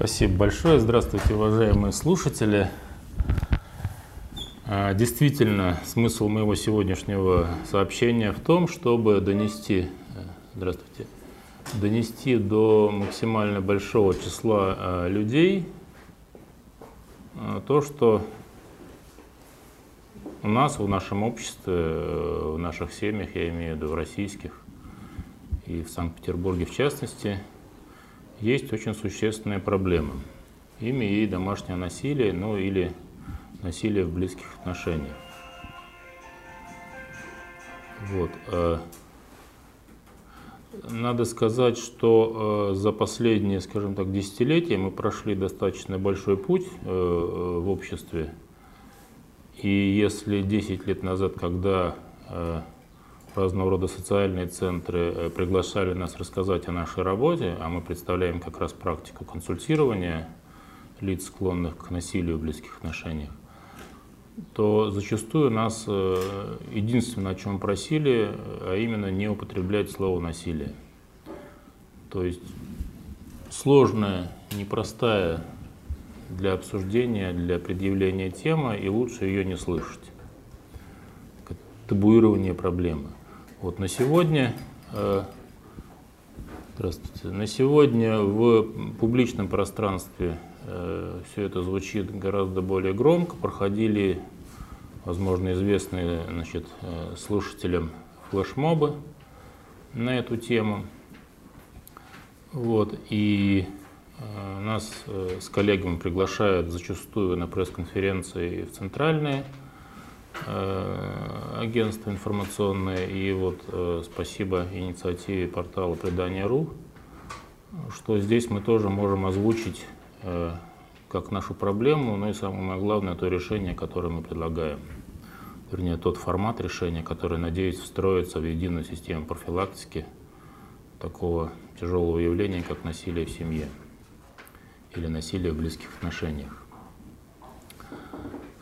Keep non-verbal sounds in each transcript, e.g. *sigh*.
Спасибо большое. Здравствуйте, уважаемые слушатели. А, Действительно, смысл моего сегодняшнего сообщения в том, чтобы донести, э, здравствуйте, донести до максимально большого числа а, людей а, то, что у нас, в нашем обществе, э, в наших семьях, я имею в виду в российских и в Санкт-Петербурге в частности, есть очень существенная проблема. Ими и домашнее насилие, ну или насилие в близких отношениях. Вот. э, Надо сказать, что э, за последние, скажем так, десятилетия мы прошли достаточно большой путь э, в обществе. И если 10 лет назад, когда разного рода социальные центры э, приглашали нас рассказать о нашей работе, а мы представляем как раз практику консультирования лиц, склонных к насилию в близких отношениях, то зачастую нас э, единственное, о чем просили, а именно не употреблять слово насилие. То есть сложная, непростая для обсуждения, для предъявления тема, и лучше ее не слышать. Табуирование проблемы. Вот на сегодня, э, здравствуйте, на сегодня в публичном пространстве все это звучит гораздо более громко. Проходили, возможно, известные значит, э, слушателям флешмобы на эту тему. Вот, и э, нас э, с коллегами приглашают зачастую на пресс-конференции в центральные э, агентства информационные. И вот э, спасибо инициативе портала «Предание.ру», что здесь мы тоже можем озвучить э, как нашу проблему, но и самое главное, то решение, которое мы предлагаем. Вернее, тот формат решения, который, надеюсь, встроится в единую систему профилактики такого тяжелого явления, как насилие в семье или насилие в близких отношениях.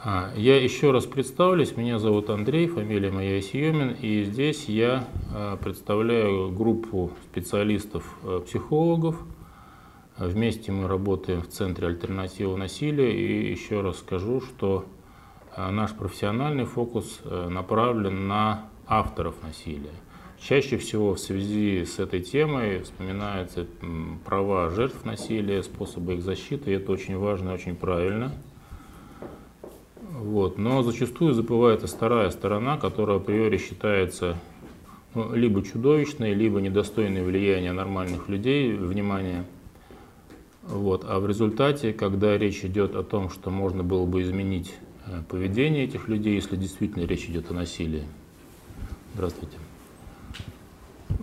А, Я еще раз представлюсь. Меня зовут Андрей, фамилия моя Семин, и здесь я а, представляю группу специалистов-психологов. Вместе мы работаем в Центре альтернативы насилия. И еще раз скажу, что а, наш профессиональный фокус а, направлен на авторов насилия. Чаще всего в связи с этой темой вспоминаются права жертв насилия, способы их защиты, и это очень важно и очень правильно. Вот. Но зачастую забывается вторая сторона, которая априори считается ну, либо чудовищной, либо недостойной влияния нормальных людей, внимания. Вот. А в результате, когда речь идет о том, что можно было бы изменить э, поведение этих людей, если действительно речь идет о насилии. Здравствуйте.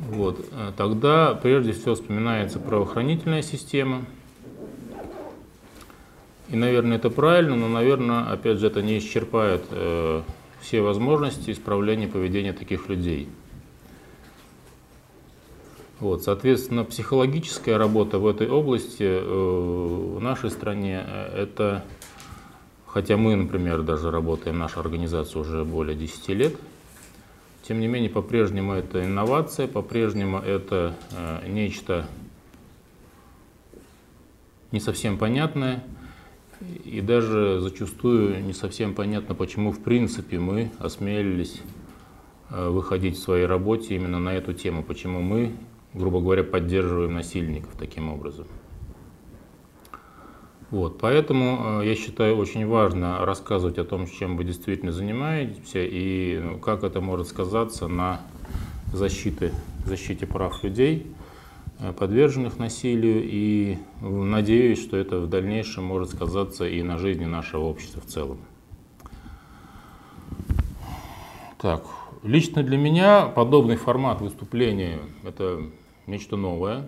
Вот. э, Тогда прежде всего вспоминается правоохранительная система. И, наверное, это правильно, но, наверное, опять же, это не исчерпает э, все возможности исправления поведения таких людей. Вот, соответственно, психологическая работа в этой области э, в нашей стране э, это, хотя мы, например, даже работаем, наша организация уже более 10 лет, тем не менее, по-прежнему это инновация, по-прежнему это э, нечто не совсем понятное, и даже зачастую не совсем понятно, почему в принципе мы осмелились э, выходить в своей работе именно на эту тему, почему мы, грубо говоря, поддерживаем насильников таким образом. Вот, поэтому э, я считаю очень важно рассказывать о том, чем вы действительно занимаетесь и ну, как это может сказаться на защите, защите прав людей, подверженных насилию. И э, надеюсь, что это в дальнейшем может сказаться и на жизни нашего общества в целом. Так, лично для меня подобный формат выступления – это нечто новое.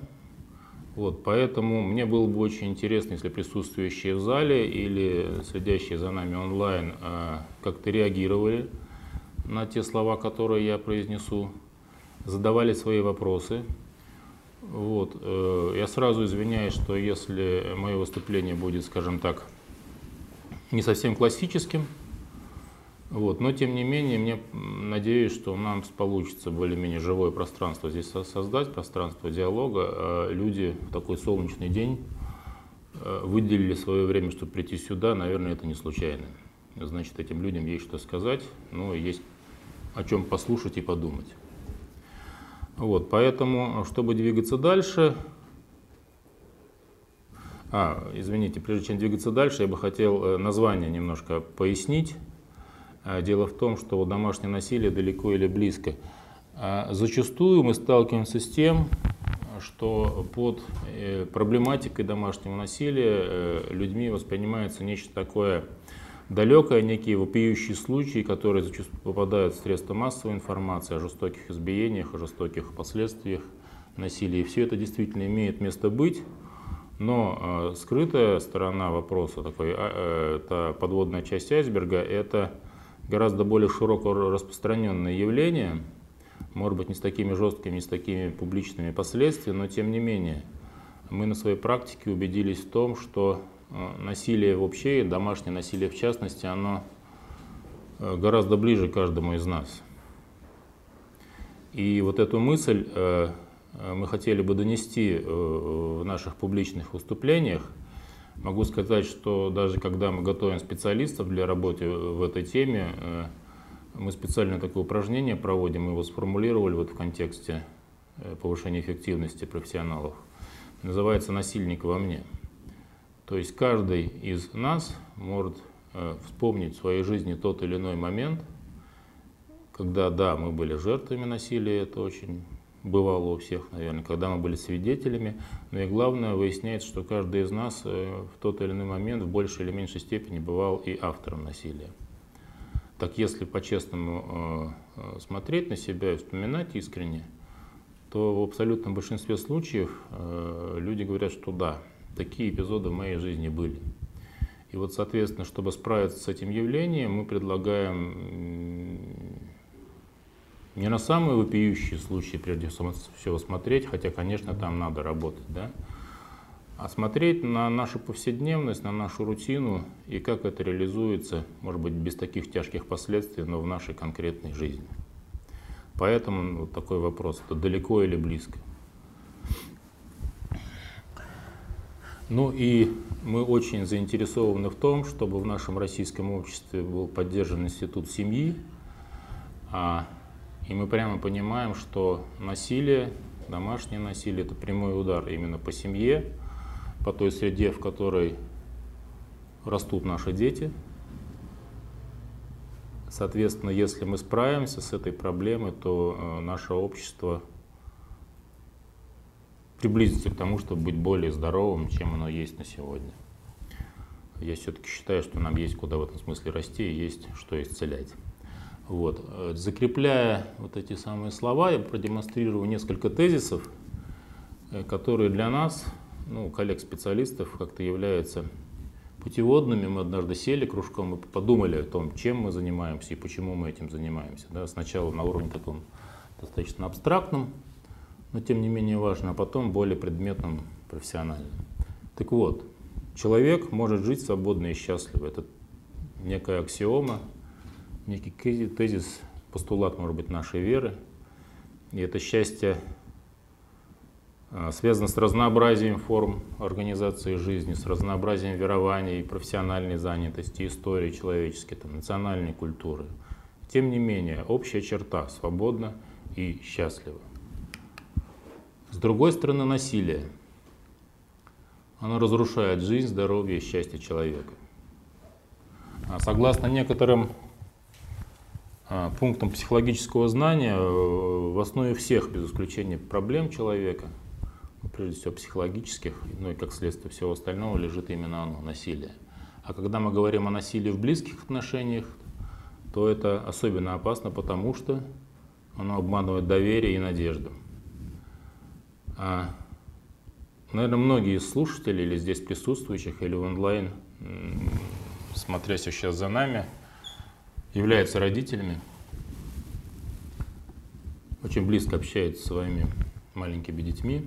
Вот, поэтому мне было бы очень интересно, если присутствующие в зале или следящие за нами онлайн э, как-то реагировали на те слова, которые я произнесу, задавали свои вопросы. Вот, э, я сразу извиняюсь, что если мое выступление будет, скажем так, не совсем классическим, вот, но тем не менее, мне надеюсь, что нам получится более-менее живое пространство здесь создать, пространство диалога. А люди в такой солнечный день э, выделили свое время, чтобы прийти сюда, наверное, это не случайно. Значит, этим людям есть что сказать, но есть о чем послушать и подумать. Вот, поэтому, чтобы двигаться дальше, а, извините, прежде чем двигаться дальше, я бы хотел э, название немножко пояснить. А, дело в том, что домашнее насилие далеко или близко. А, зачастую мы сталкиваемся с тем, что под э, проблематикой домашнего насилия э, людьми воспринимается нечто такое далекое, некие вопиющие случаи, которые зачастую попадают в средства массовой информации о жестоких избиениях, о жестоких последствиях насилия. И все это действительно имеет место быть, но э, скрытая сторона вопроса, такой, э, это подводная часть айсберга, это гораздо более широко распространенное явление, может быть, не с такими жесткими, не с такими публичными последствиями, но тем не менее, мы на своей практике убедились в том, что насилие вообще, и домашнее насилие в частности, оно э, гораздо ближе каждому из нас. И вот эту мысль э, мы хотели бы донести в наших публичных выступлениях, Могу сказать, что даже когда мы готовим специалистов для работы в этой теме, э, мы специально такое упражнение проводим, мы его сформулировали вот в контексте э, повышения эффективности профессионалов. Называется «Насильник во мне». То есть каждый из нас может э, вспомнить в своей жизни тот или иной момент, когда, да, мы были жертвами насилия, это очень бывало у всех, наверное, когда мы были свидетелями. Но и главное, выясняется, что каждый из нас э, в тот или иной момент в большей или меньшей степени бывал и автором насилия. Так если по-честному э, смотреть на себя и вспоминать искренне, то в абсолютном большинстве случаев люди говорят, что да, такие эпизоды в моей жизни были. И вот, соответственно, чтобы справиться с этим явлением, мы предлагаем не на самые вопиющие случаи, прежде всего, смотреть, хотя, конечно, там надо работать, да, а смотреть на нашу повседневность, на нашу рутину и как это реализуется, может быть, без таких тяжких последствий, но в нашей конкретной жизни. Поэтому вот такой вопрос, это далеко или близко. Ну и мы очень заинтересованы в том, чтобы в нашем российском обществе был поддержан институт семьи, а и мы прямо понимаем, что насилие, домашнее насилие, это прямой удар именно по семье, по той среде, в которой растут наши дети. Соответственно, если мы справимся с этой проблемой, то э, наше общество приблизится к тому, чтобы быть более здоровым, чем оно есть на сегодня. Я все-таки считаю, что нам есть куда в этом смысле расти и есть что исцелять. Вот. Закрепляя вот эти самые слова, я продемонстрирую несколько тезисов, э, которые для нас, ну, коллег-специалистов, как-то являются путеводными. Мы однажды сели кружком и подумали о том, чем мы занимаемся и почему мы этим занимаемся. Да? Сначала на уровне таком достаточно абстрактном, но тем не менее важно, а потом более предметном, профессиональном. Так вот, человек может жить свободно и счастливо. Это некая аксиома, некий тезис, постулат, может быть, нашей веры. И это счастье а, связано с разнообразием форм организации жизни, с разнообразием верований, профессиональной занятости, истории человеческой, там, национальной культуры. Тем не менее, общая черта – свободно и счастливо. С другой стороны, насилие. Оно разрушает жизнь, здоровье и счастье человека. А согласно некоторым а, пунктом психологического знания э, в основе всех, без исключения проблем человека, ну, прежде всего психологических, ну и как следствие всего остального, лежит именно оно, насилие. А когда мы говорим о насилии в близких отношениях, то это особенно опасно, потому что оно обманывает доверие и надежду. А наверное, многие из слушателей или здесь присутствующих, или онлайн, смотря сейчас за нами, являются родителями, очень близко общается со своими маленькими детьми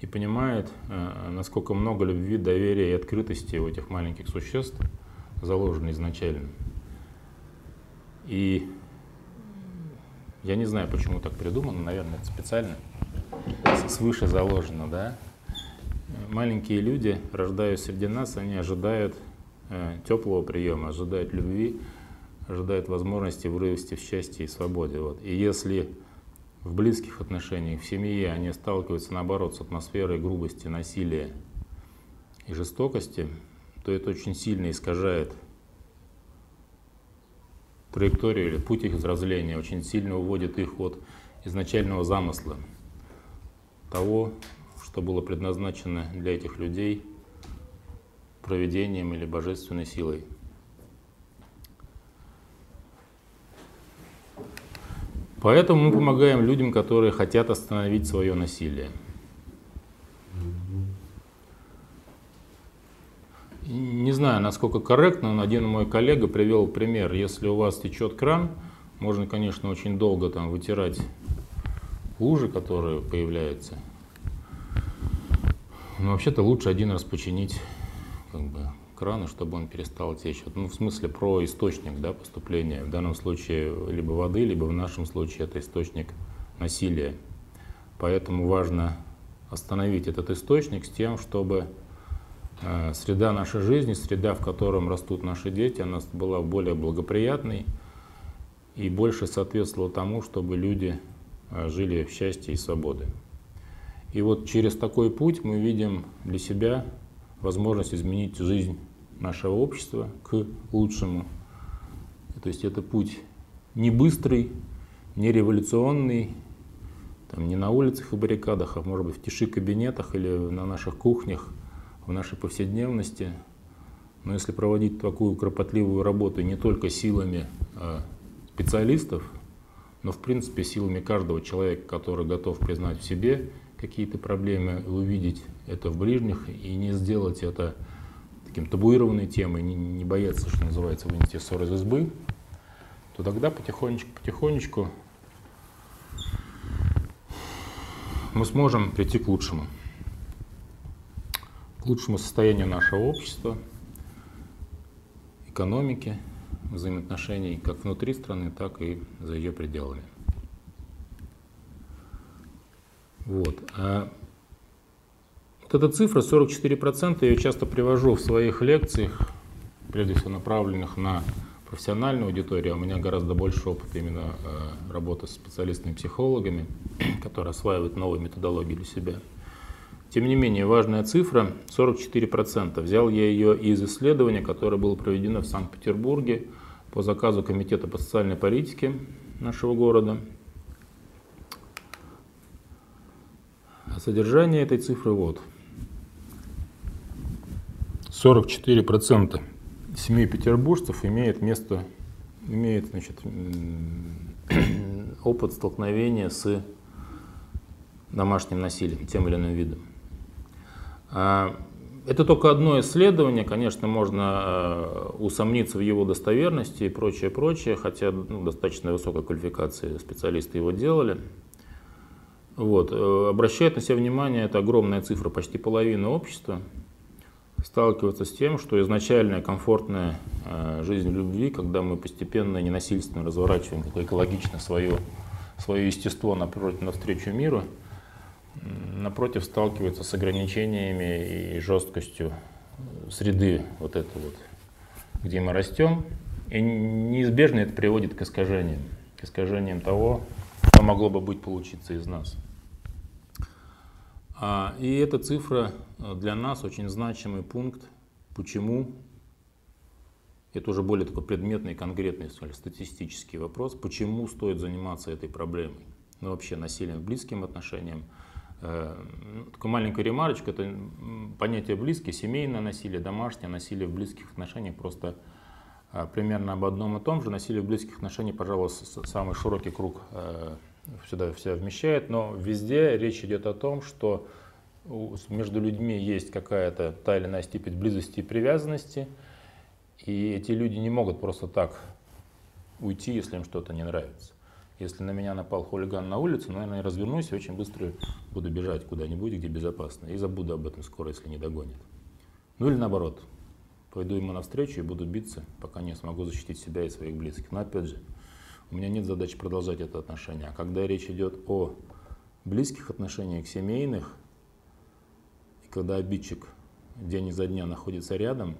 и понимает, э, насколько много любви, доверия и открытости у этих маленьких существ заложено изначально. И я не знаю, почему так придумано, наверное, это специально свыше заложено, да. Маленькие люди, рождаясь среди нас, они ожидают э, теплого приема, ожидают любви, ожидают возможности вырасти в счастье и свободе. Вот. И если в близких отношениях, в семье они сталкиваются, наоборот, с атмосферой грубости, насилия и жестокости, то это очень сильно искажает траекторию или путь их взросления, очень сильно уводит их от изначального замысла, того, что было предназначено для этих людей проведением или божественной силой. Поэтому мы помогаем людям, которые хотят остановить свое насилие. Не знаю, насколько корректно, но один мой коллега привел пример. Если у вас течет кран, можно, конечно, очень долго там вытирать лужи, которые появляются. Но вообще-то лучше один раз починить как бы, крана, чтобы он перестал течь. Ну, в смысле про источник да, поступления. В данном случае либо воды, либо в нашем случае это источник насилия. Поэтому важно остановить этот источник с тем, чтобы э, среда нашей жизни, среда, в котором растут наши дети, она была более благоприятной и больше соответствовала тому, чтобы люди э, жили в счастье и свободе. И вот через такой путь мы видим для себя возможность изменить жизнь нашего общества к лучшему. То есть это путь не быстрый, не революционный, там, не на улицах и баррикадах, а может быть в тиши кабинетах или на наших кухнях, в нашей повседневности. Но если проводить такую кропотливую работу не только силами а специалистов, но в принципе силами каждого человека, который готов признать в себе какие-то проблемы, увидеть это в ближних и не сделать это таким табуированной темой, не, не бояться, что называется, вынести ссор из избы, то тогда потихонечку-потихонечку мы сможем прийти к лучшему. К лучшему состоянию нашего общества, экономики, взаимоотношений как внутри страны, так и за ее пределами. Вот. А вот эта цифра 44%, я ее часто привожу в своих лекциях, прежде всего направленных на профессиональную аудиторию. У меня гораздо больше опыта именно э, работы с специалистами-психологами, *clears throat* которые осваивают новые методологии для себя. Тем не менее, важная цифра 44%. Взял я ее из исследования, которое было проведено в Санкт-Петербурге по заказу Комитета по социальной политике нашего города. Содержание этой цифры вот. 44% семей петербуржцев имеет место, имеет значит, *clears throat* опыт столкновения с домашним насилием, тем или иным видом. А, это только одно исследование, конечно, можно э, усомниться в его достоверности и прочее, прочее, хотя ну, достаточно высокой квалификации специалисты его делали. Вот. Э, обращает на себя внимание, это огромная цифра, почти половина общества сталкиваться с тем, что изначальная комфортная э, жизнь любви, когда мы постепенно ненасильственно разворачиваем экологично свое, свое естество напротив, навстречу миру, напротив сталкивается с ограничениями и жесткостью среды вот это вот, где мы растем. И неизбежно это приводит к искажениям, к искажениям того, что могло бы быть получиться из нас. А, и эта цифра э, для нас очень значимый пункт, почему, это уже более такой предметный, конкретный, статистический вопрос, почему стоит заниматься этой проблемой, ну вообще насилием близким отношениям. Э, ну, такая маленькая ремарочка, это понятие близкие, семейное насилие, домашнее насилие в близких отношениях, просто э, примерно об одном и том же. Насилие в близких отношениях, пожалуй, самый широкий круг сюда все вмещает, но везде речь идет о том, что между людьми есть какая-то та или иная степень близости и привязанности, и эти люди не могут просто так уйти, если им что-то не нравится. Если на меня напал хулиган на улице, ну, наверное, я развернусь и очень быстро буду бежать куда-нибудь, где безопасно, и забуду об этом скоро, если не догонит. Ну или наоборот, пойду ему навстречу и буду биться, пока не смогу защитить себя и своих близких. Но опять же, у меня нет задачи продолжать это отношение. А когда речь идет о близких отношениях, семейных, и когда обидчик день изо дня находится рядом,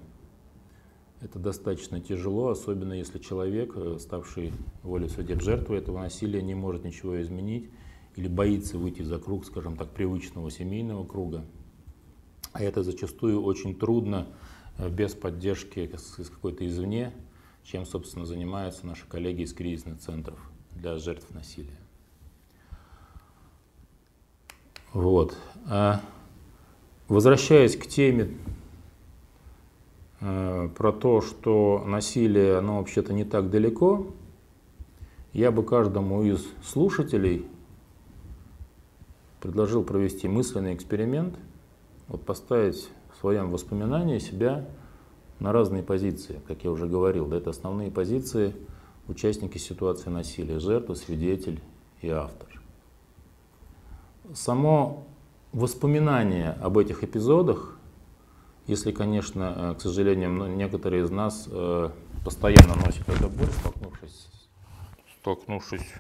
это достаточно тяжело, особенно если человек, э, ставший волей судеб жертвой этого насилия, не может ничего изменить или боится выйти за круг, скажем так, привычного семейного круга. А это зачастую очень трудно э, без поддержки с какой-то извне, чем, собственно, занимаются наши коллеги из кризисных центров для жертв насилия. Вот. А возвращаясь к теме э, про то, что насилие, оно вообще-то не так далеко, я бы каждому из слушателей предложил провести мысленный эксперимент, вот поставить в своем воспоминании себя на разные позиции, как я уже говорил. Да, это основные позиции участники ситуации насилия, жертва, свидетель и автор. Само воспоминание об этих эпизодах, если, конечно, э, к сожалению, некоторые из нас э, постоянно носят эту боль, столкнувшись, столкнувшись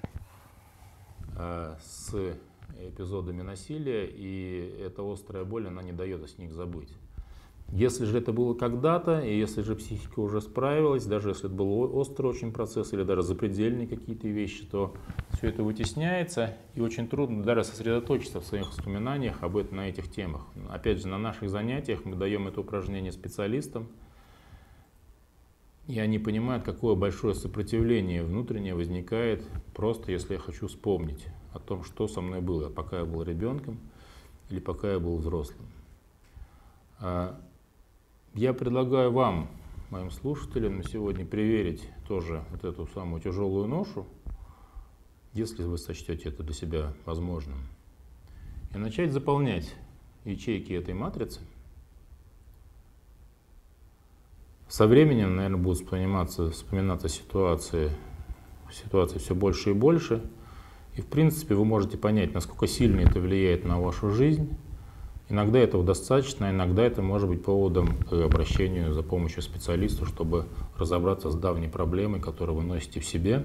э, с эпизодами насилия, и эта острая боль, она не дает с них забыть. Если же это было когда-то, и если же психика уже справилась, даже если это был острый очень процесс или даже запредельные какие-то вещи, то все это вытесняется, и очень трудно даже сосредоточиться в своих воспоминаниях об этом, на этих темах. Опять же, на наших занятиях мы даем это упражнение специалистам, и они понимают, какое большое сопротивление внутреннее возникает, просто если я хочу вспомнить о том, что со мной было, пока я был ребенком или пока я был взрослым. Я предлагаю вам, моим слушателям, сегодня проверить тоже вот эту самую тяжелую ношу, если вы сочтете это для себя возможным, и начать заполнять ячейки этой матрицы. Со временем, наверное, будут вспоминаться, вспоминаться ситуации, ситуации все больше и больше. И, в принципе, вы можете понять, насколько сильно это влияет на вашу жизнь, Иногда этого достаточно, иногда это может быть поводом к обращению за помощью специалисту, чтобы разобраться с давней проблемой, которую вы носите в себе.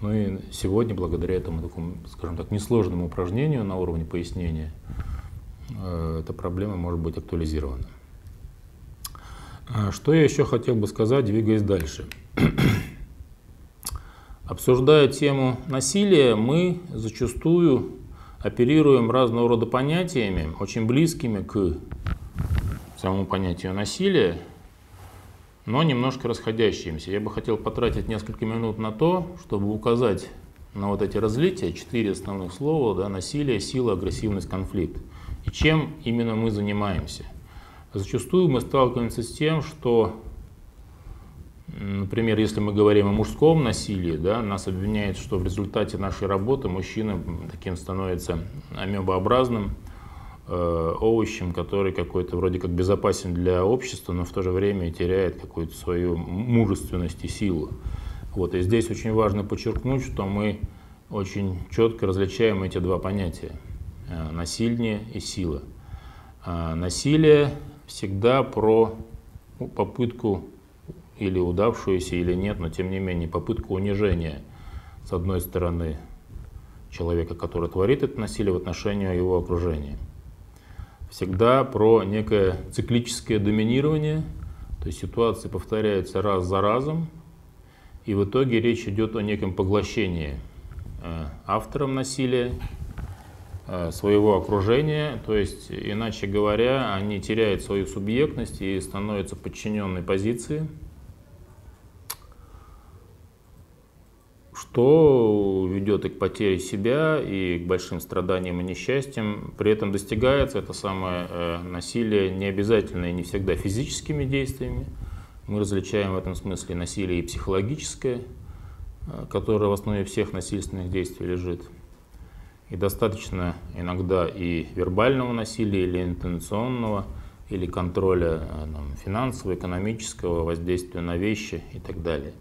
Ну и сегодня, благодаря этому такому, скажем так, несложному упражнению на уровне пояснения, э, эта проблема может быть актуализирована. А что я еще хотел бы сказать, двигаясь дальше. Обсуждая тему насилия, мы зачастую оперируем разного рода понятиями, очень близкими к самому понятию насилия, но немножко расходящимися. Я бы хотел потратить несколько минут на то, чтобы указать на вот эти разлития, четыре основных слова, да, насилие, сила, агрессивность, конфликт. И чем именно мы занимаемся. Зачастую мы сталкиваемся с тем, что Например, если мы говорим о мужском насилии, да, нас обвиняют, что в результате нашей работы мужчина таким становится амебообразным э, овощем, который какой-то вроде как безопасен для общества, но в то же время теряет какую-то свою мужественность и силу. Вот, и здесь очень важно подчеркнуть, что мы очень четко различаем эти два понятия э, – насильнее и сила. А насилие всегда про ну, попытку или удавшуюся, или нет, но тем не менее попытку унижения, с одной стороны, человека, который творит это насилие в отношении его окружения. Всегда про некое циклическое доминирование, то есть ситуации повторяются раз за разом, и в итоге речь идет о неком поглощении э, автором насилия, э, своего окружения, то есть, иначе говоря, они теряют свою субъектность и становятся подчиненной позиции – что ведет и к потере себя, и к большим страданиям и несчастьям. При этом достигается это самое э, насилие не обязательно и не всегда физическими действиями. Мы различаем в этом смысле насилие и психологическое, э, которое в основе всех насильственных действий лежит. И достаточно иногда и вербального насилия, или интенционного, или контроля э, там, финансового, экономического, воздействия на вещи и так далее.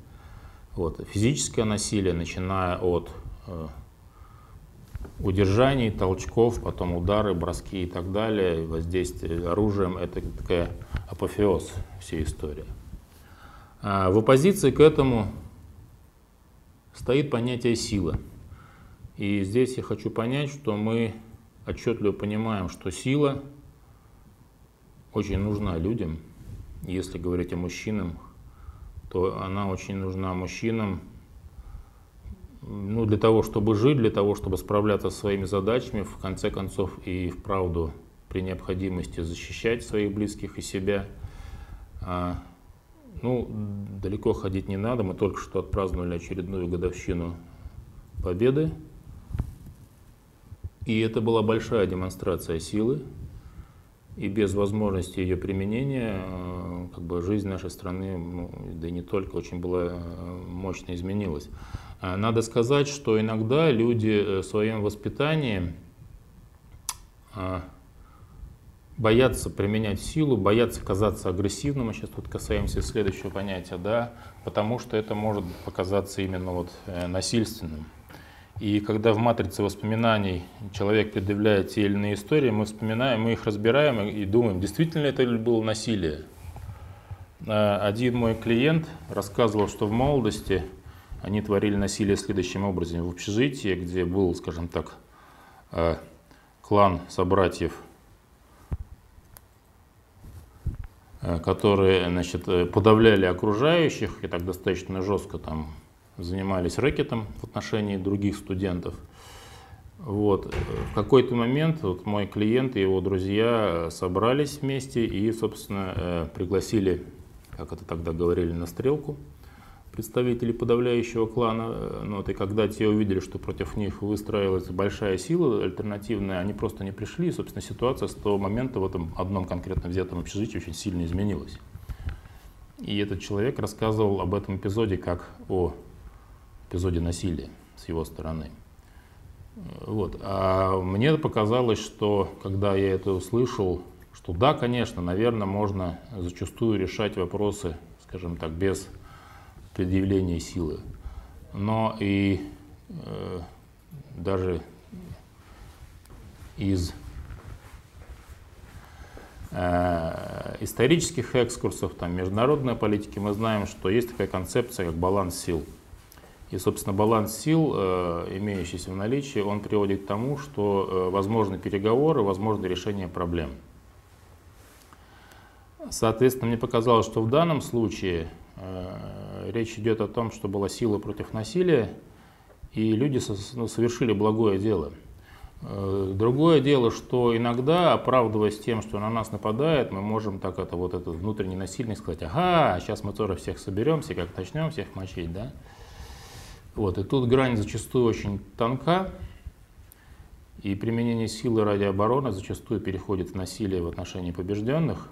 Вот. Физическое насилие, начиная от э, удержаний, толчков, потом удары, броски и так далее, воздействие оружием, это такая апофеоз всей истории. А в оппозиции к этому стоит понятие сила. И здесь я хочу понять, что мы отчетливо понимаем, что сила очень нужна людям. Если говорить о мужчинах, то она очень нужна мужчинам ну, для того, чтобы жить, для того, чтобы справляться со своими задачами, в конце концов и вправду при необходимости защищать своих близких и себя. А, ну, далеко ходить не надо, мы только что отпраздновали очередную годовщину Победы. И это была большая демонстрация силы, и без возможности ее применения э, как бы жизнь нашей страны, ну, да и не только, очень была э, мощно изменилась. А надо сказать, что иногда люди э, в своем воспитании боятся применять силу, боятся казаться агрессивным, мы сейчас тут касаемся следующего понятия, да, потому что это может показаться именно вот насильственным. И когда в матрице воспоминаний человек предъявляет те или иные истории, мы вспоминаем, мы их разбираем и думаем, действительно это было насилие. А, один мой клиент рассказывал, что в молодости они творили насилие следующим образом. В общежитии, где был, скажем так, а, клан собратьев, а, которые значит, подавляли окружающих и так достаточно жестко там занимались рэкетом в отношении других студентов. Вот. В какой-то момент вот мой клиент и его друзья собрались вместе и, собственно, э, пригласили, как это тогда говорили, на стрелку представителей подавляющего клана. Ну, вот, и когда те увидели, что против них выстраивалась большая сила альтернативная, они просто не пришли. И, собственно, ситуация с того момента в этом одном конкретно взятом общежитии очень сильно изменилась. И этот человек рассказывал об этом эпизоде как о эпизоде насилия с его стороны. Вот. А мне показалось, что когда я это услышал, что да, конечно, наверное, можно зачастую решать вопросы, скажем так, без предъявления силы. Но и э, даже из э, исторических экскурсов, там, международной политики мы знаем, что есть такая концепция, как баланс сил – и, собственно, баланс сил, э, имеющийся в наличии, он приводит к тому, что э, возможны переговоры, возможно решение проблем. Соответственно, мне показалось, что в данном случае э, речь идет о том, что была сила против насилия, и люди ну, совершили благое дело. Другое дело, что иногда, оправдываясь тем, что на нас нападает, мы можем так это вот этот внутренний насильник сказать, ага, сейчас мы тоже всех соберемся, как начнем всех мочить, да? Вот, и тут грань зачастую очень тонка, и применение силы ради обороны зачастую переходит в насилие в отношении побежденных.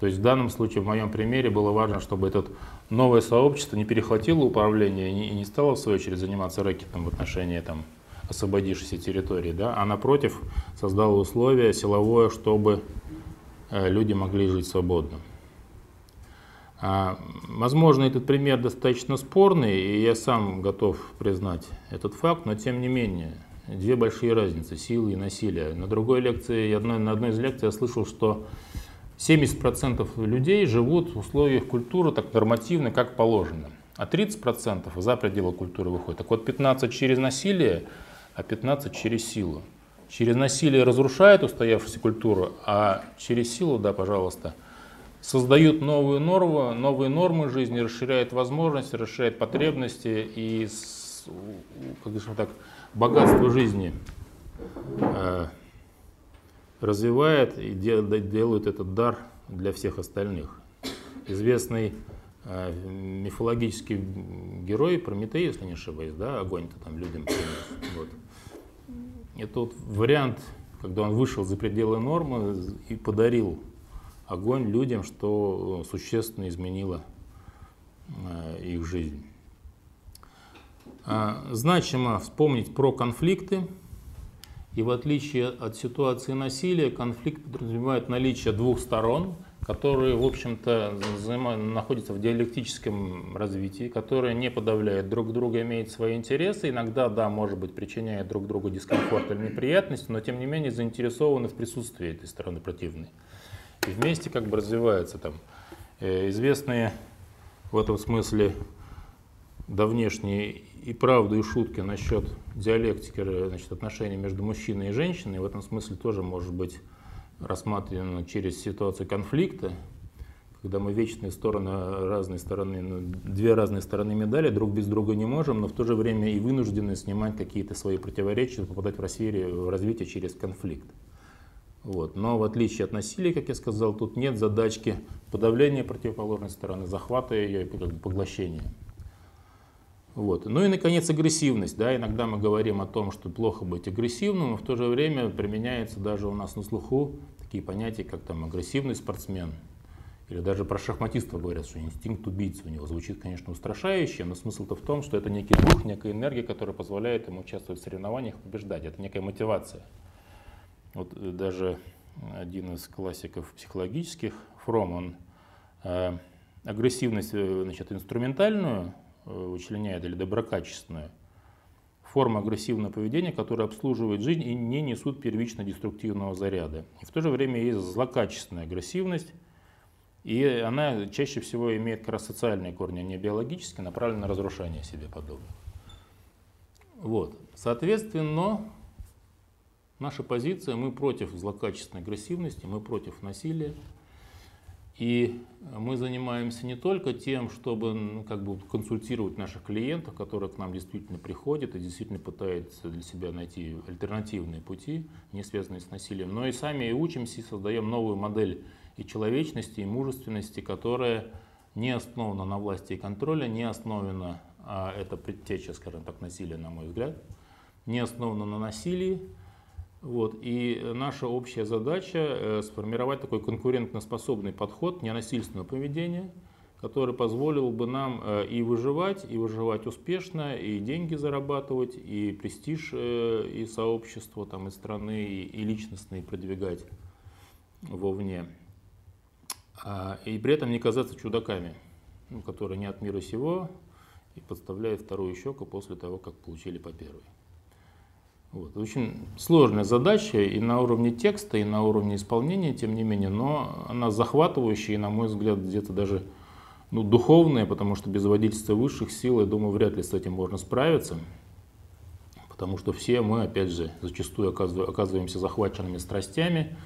То есть в данном случае, в моем примере, было важно, чтобы это новое сообщество не перехватило управление и не стало, в свою очередь, заниматься рэкетом в отношении там, освободившейся территории, да, а напротив создало условие силовое, чтобы э, люди могли жить свободно. А, возможно, этот пример достаточно спорный, и я сам готов признать этот факт, но тем не менее, две большие разницы – силы и насилие. На другой лекции, на одной из лекций я слышал, что 70% людей живут в условиях культуры так нормативно, как положено, а 30% за пределы культуры выходят. Так вот, 15 через насилие, а 15 через силу. Через насилие разрушает устоявшуюся культуру, а через силу, да, пожалуйста – создают новые нормы, новые нормы жизни, расширяет возможности, расширяет потребности и, как так, богатство жизни э, развивает и делают этот дар для всех остальных. Известный э, мифологический герой Прометей, если не ошибаюсь, да, огонь-то там людям принес. Вот. Это вот вариант, когда он вышел за пределы нормы и подарил огонь людям, что э, существенно изменило э, их жизнь. А, значимо вспомнить про конфликты, И в отличие от ситуации насилия, конфликт подразумевает наличие двух сторон, которые, в общем-то, находятся в диалектическом развитии, которые не подавляют друг друга, имеют свои интересы. Иногда, да, может быть, причиняют друг другу дискомфорт или неприятности, но тем не менее заинтересованы в присутствии этой стороны противной. И вместе как бы развиваются там э, известные в этом смысле давнешние и правду, и шутки насчет диалектики значит, отношений между мужчиной и женщиной. В этом смысле тоже может быть рассматривано через ситуацию конфликта, когда мы вечные стороны, разные стороны, ну, две разные стороны медали, друг без друга не можем, но в то же время и вынуждены снимать какие-то свои противоречия, попадать в, России, в развитие через конфликт. Вот. Но в отличие от насилия, как я сказал, тут нет задачки подавления противоположной стороны, захвата ее и поглощения. Вот. Ну и, наконец, агрессивность. Да, иногда мы говорим о том, что плохо быть агрессивным, но в то же время применяется даже у нас на слуху такие понятия, как там агрессивный спортсмен. Или даже про шахматистов говорят, что инстинкт убийцы у него звучит, конечно, устрашающе, но смысл-то в том, что это некий дух, некая энергия, которая позволяет ему участвовать в соревнованиях, побеждать. Это некая мотивация. Вот э, даже один из классиков психологических, Фром, он э, агрессивность э, значит, инструментальную Э, вычленяет или доброкачественная форма агрессивного поведения, которая обслуживает жизнь и не несут первично деструктивного заряда. И в то же время есть злокачественная агрессивность, и она чаще всего имеет как раз социальные корни, а не биологические, направленные на разрушение себе подобных. Вот. Соответственно, наша позиция, мы против злокачественной агрессивности, мы против насилия, и мы занимаемся не только тем, чтобы ну, как бы консультировать наших клиентов, которые к нам действительно приходят и действительно пытаются для себя найти альтернативные пути, не связанные с насилием, но и сами и учимся и создаем новую модель и человечности, и мужественности, которая не основана на власти и контроле, не основана, а это предтеча, скажем так, насилия, на мой взгляд, не основана на насилии, вот. И наша общая задача э, сформировать такой конкурентоспособный подход ненасильственного поведения, который позволил бы нам э, и выживать, и выживать успешно, и деньги зарабатывать, и престиж э, и сообщества, там, и страны, и, личностные продвигать вовне. А, и при этом не казаться чудаками, ну, которые не от мира сего и подставляют вторую щеку после того, как получили по первой. Вот. Очень сложная задача и на уровне текста, и на уровне исполнения, тем не менее, но она захватывающая и, на мой взгляд, где-то даже ну, духовная, потому что без водительства высших сил, я думаю, вряд ли с этим можно справиться. Потому что все мы, опять же, зачастую оказываемся захваченными страстями,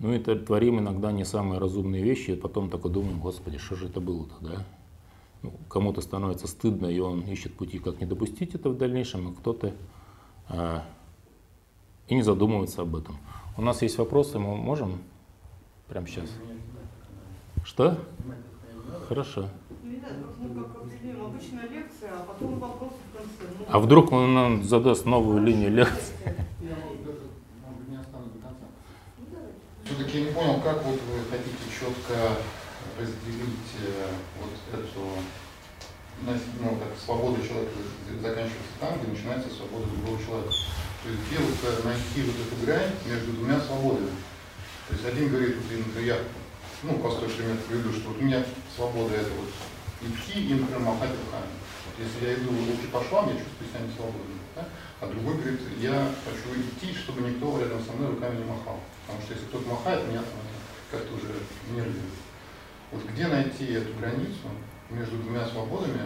ну и творим иногда не самые разумные вещи, и потом только думаем, господи, что же это было-то, да? Ну, кому-то становится стыдно, и он ищет пути, как не допустить это в дальнейшем, а кто-то а, и не задумываться об этом. У нас есть вопросы, мы можем прямо сейчас? Что? Хорошо. А вдруг он нам задаст новую линию лекции? Все-таки не понял, как вот вы хотите четко разделить э, вот эту ну, так, свободу человека заканчивается там, где начинается свобода другого человека. То есть где вот найти вот эту грань между двумя свободами. То есть один говорит, например, я, ну, простой пример приведу, что вот у меня свобода это вот идти и, например, махать руками. Вот если я иду руки по швам, я чувствую себя несвободным. Да? А другой говорит, я хочу идти, чтобы никто рядом со мной руками не махал. Потому что если кто-то махает, меня как-то уже нервирует. Вот где найти эту границу между двумя свободами,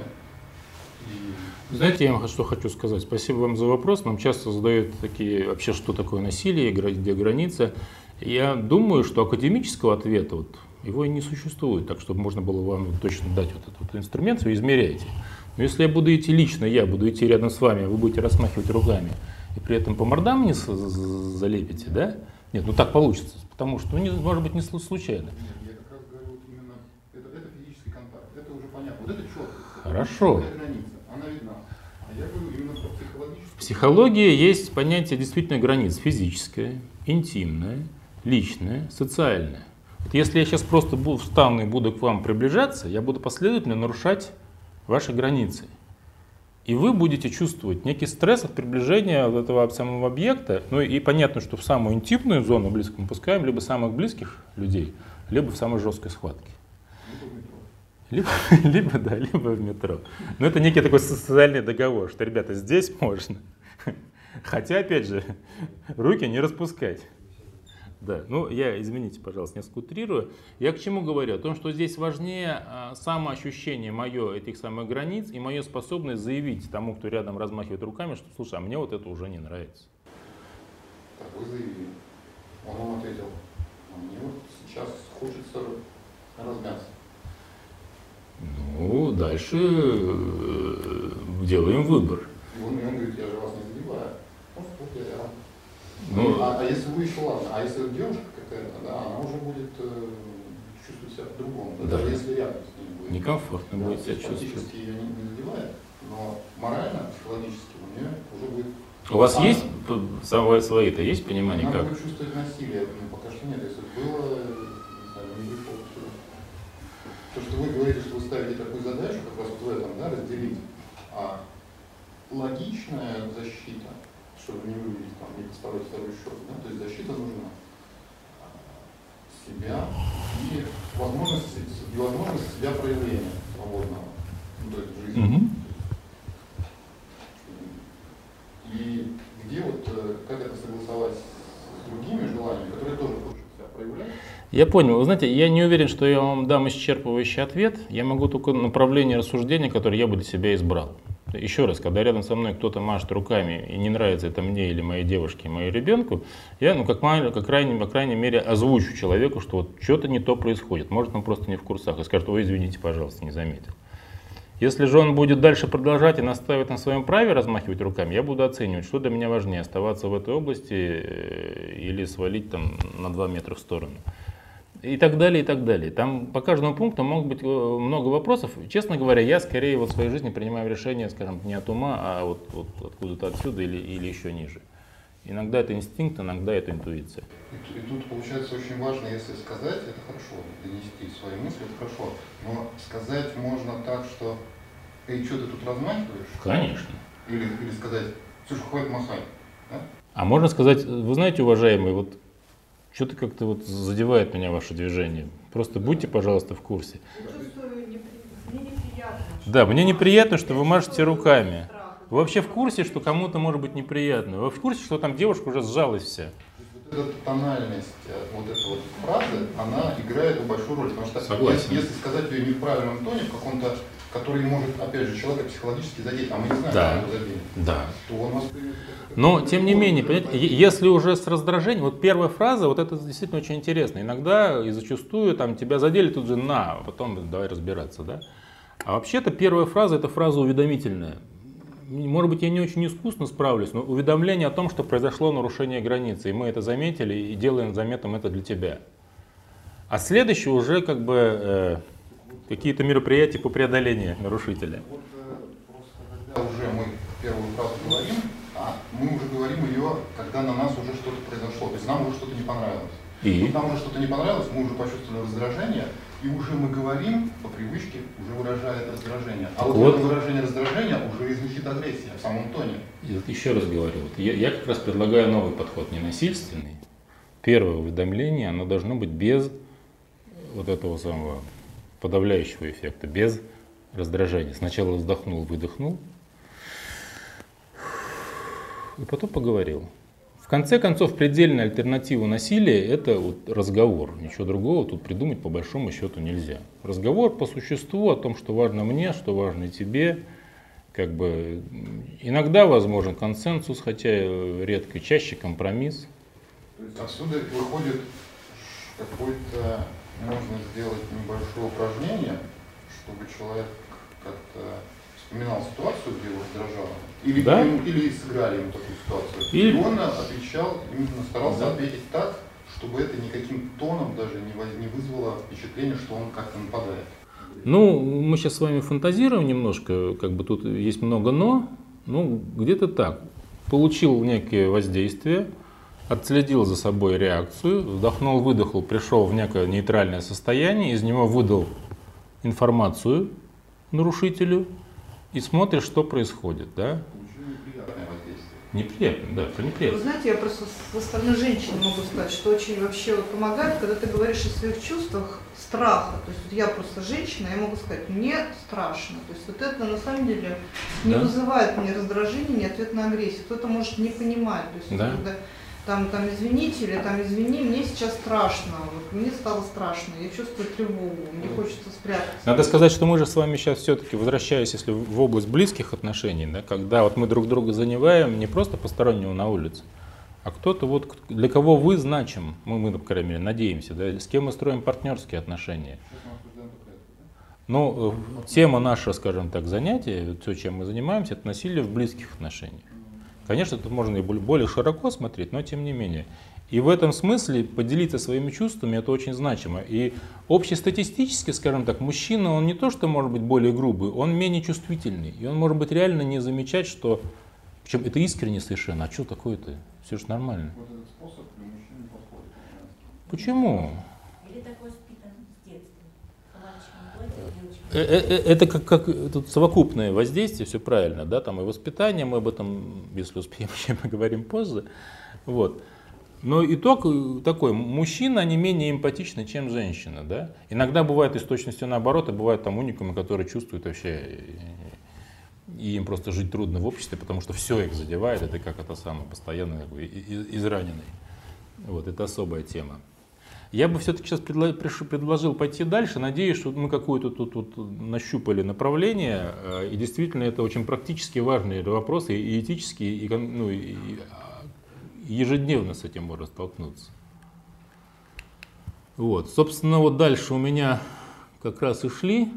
знаете, я вам что хочу сказать. Спасибо вам за вопрос. Нам часто задают такие, вообще, что такое насилие, где граница. Я думаю, что академического ответа вот, его и не существует, так чтобы можно было вам точно дать вот этот вот инструмент, вы измеряете. Но если я буду идти лично, я буду идти рядом с вами, вы будете размахивать руками, и при этом по мордам мне залепите, да? Нет, ну так получится, потому что, ну, не, может быть, не случайно. я как раз говорю, вот именно, это, это физический контакт, это уже понятно, вот это четко. Хорошо. В психологии есть понятие действительно границ физическое, интимное, личное, социальное. Вот если я сейчас просто буду, встану и буду к вам приближаться, я буду последовательно нарушать ваши границы. И вы будете чувствовать некий стресс от приближения вот этого самого объекта. Ну и понятно, что в самую интимную зону близко мы пускаем либо самых близких людей, либо в самой жесткой схватке. Либо, *laughs* либо, да, либо в метро. Но это некий такой социальный договор, что, ребята, здесь можно. *laughs* Хотя, опять же, руки не распускать. Да, ну я, извините, пожалуйста, несколько утрирую. Я к чему говорю? О том, что здесь важнее а, самоощущение мое этих самых границ и моя способность заявить тому, кто рядом размахивает руками, что, слушай, а мне вот это уже не нравится. Так вы заявили. Он вам ответил, а мне вот сейчас хочется размяться. Ну, дальше э, делаем выбор. И он, и он говорит, я же вас не задеваю. Просто вот я рядом. Ну, а, а если вы еще ладно, а если девушка какая-то, да, она уже будет э, чувствовать себя по-другому, да, Да. даже если рядом с ней будет. некомфортно Да, будет себя чувствовать. Ее не, не задевает, но морально, психологически у нее уже будет... У вас Она- есть самое свои-то, есть понимание Она как? будет чувствовать насилие, ну, пока что нет, если бы было, не знаю, не вышло сюда. То, что вы говорите, что ставите такую задачу, как раз вот в этом, да, разделить, а логичная защита, чтобы не выглядеть там, не поставить второй счет, да, то есть защита нужна себя и возможность, и возможность себя проявления свободного, ну, то есть в жизни. Мгм. И где вот, э, как это согласовать с другими желаниями, которые тоже хочет себя проявлять? Я понял. Вы знаете, я не уверен, что я вам дам исчерпывающий ответ. Я могу только направление рассуждения, которое я бы для себя избрал. Еще раз, когда рядом со мной кто-то машет руками и не нравится это мне или моей девушке, моему ребенку, я, ну, как, ма- как крайне, по крайней мере, озвучу человеку, что вот что-то не то происходит. Может, он просто не в курсах и скажет, ой, извините, пожалуйста, не заметил. Если же он будет дальше продолжать и настаивать на своем праве размахивать руками, я буду оценивать, что для меня важнее, оставаться в этой области э, или свалить там на 2 метра в сторону. И так далее, и так далее. Там по каждому пункту могут быть э, много вопросов. Честно говоря, я скорее вот в своей жизни принимаю решения, скажем, не от ума, а вот, вот откуда-то отсюда или, или еще ниже. Иногда это инстинкт, иногда это интуиция. И, и тут получается очень важно, если сказать, это хорошо, донести свои мысли, это хорошо, но сказать можно так, что «Эй, что ты тут размахиваешь?» Конечно. Или, или сказать «Слушай, хватит махать». Да? А можно сказать, вы знаете, уважаемый, вот что-то как-то вот задевает меня ваше движение. Просто будьте, пожалуйста, в курсе. Да, мне неприятно, что вы машете руками. Вы вообще в курсе, что кому-то может быть неприятно? Вы в курсе, что там девушка уже сжалась вся? Вот эта тональность э, вот этой вот фразы, она играет большую роль, потому что Согласен. если, если сказать ее не в правильном тоне, в каком-то, который может, опять же, человека психологически задеть, а мы не знаем, Да. как его задели, Да. то он как Но, тем не менее, понимаете, если уже с раздражением, вот первая фраза, вот это действительно очень интересно. Иногда и зачастую там тебя задели тут же на, а потом давай разбираться, да? А вообще-то первая фраза это фраза уведомительная. Может быть, я не очень искусно справлюсь, но уведомление о том, что произошло нарушение границы, и мы это заметили и делаем заметом это для тебя. А следующее уже как бы э, какие-то мероприятия по преодолению нарушителя. Вот э, просто когда уже мы первую фразу говорим, а мы уже говорим ее, когда на нас уже что-то произошло, то есть нам уже что-то не понравилось. И? Вот нам уже что-то не понравилось, мы уже почувствовали раздражение, и уже мы говорим по привычке, уже выражая это раздражение. А вот, Вот. это выражение раздражения уже и звучит агрессия в самом тоне. Вот еще раз говорю, вот я, я как раз предлагаю новый подход, не насильственный. Первое уведомление, оно должно быть без вот этого самого подавляющего эффекта, без раздражения. Сначала вздохнул, выдохнул, и потом поговорил. В конце концов, предельная альтернатива насилия – это вот разговор. Ничего другого тут придумать по большому счету нельзя. Разговор по существу о том, что важно мне, что важно тебе. Как бы иногда возможен консенсус, хотя редко, чаще компромисс. То есть отсюда выходит какое-то, можно сделать небольшое упражнение, чтобы человек как-то вспоминал ситуацию, где его раздражало. Или, Да. или, или сыграли ему такую ситуацию. Или- И он отвечал, именно старался Да. ответить так, чтобы это никаким тоном даже не, не вызвало впечатление, что он как-то нападает. Ну, мы сейчас с вами фантазируем немножко, как бы тут есть много но, ну, где-то так. Получил некие воздействия, отследил за собой реакцию, вдохнул, выдохнул, пришел в некое нейтральное состояние, из него выдал информацию нарушителю, и смотришь, что происходит, да? Неприятно, да, это неприятно. Вы знаете, я просто со стороны женщины могу сказать, что очень вообще вот помогает, когда ты говоришь о своих чувствах страха. То есть вот я просто женщина, я могу сказать, мне страшно. То есть вот это на самом деле не да? вызывает ни раздражения, ни ответ на агрессию. Кто-то может не понимать. То есть да? когда там, там извините или там извини, мне сейчас страшно, вот, мне стало страшно, я чувствую тревогу, мне хочется спрятаться. Надо сказать, что мы же с вами сейчас все-таки, возвращаясь, если в область близких отношений, да, когда вот мы друг друга заневаем не просто постороннего на улице, а кто-то вот, для кого вы значим, мы, мы, по крайней мере, надеемся, да, с кем мы строим партнерские отношения. Но э, тема нашего, скажем так, занятия, все, чем мы занимаемся, это насилие в близких отношениях. Конечно, тут можно и более широко смотреть, но тем не менее. И в этом смысле поделиться своими чувствами это очень значимо. И общестатистически, скажем так, мужчина, он не то, что может быть более грубый, он менее чувствительный. И он может быть реально не замечать, что... Причем это искренне совершенно. А что такое-то? Все же нормально. Вот этот способ для мужчин не подходит. Почему? Э, э, э, это как, как тут совокупное воздействие, все правильно, да, там и воспитание, мы об этом, если успеем, *laughs* еще поговорим позже. Вот. Но итог такой, мужчина не менее эмпатичны, чем женщина, да. Иногда бывает и с точностью наоборот, и бывают там уникумы, которые чувствуют вообще, и им просто жить трудно в обществе, потому что все их задевает, это как это самое, постоянно как бы, израненный. Вот, это особая тема. Я бы все-таки сейчас предложил пойти дальше. Надеюсь, что мы какое-то тут, тут нащупали направление. Э, и действительно, это очень практически важные вопросы, и этические, и, ну, и ежедневно с этим можно столкнуться. Вот. Собственно, вот дальше у меня как раз и шли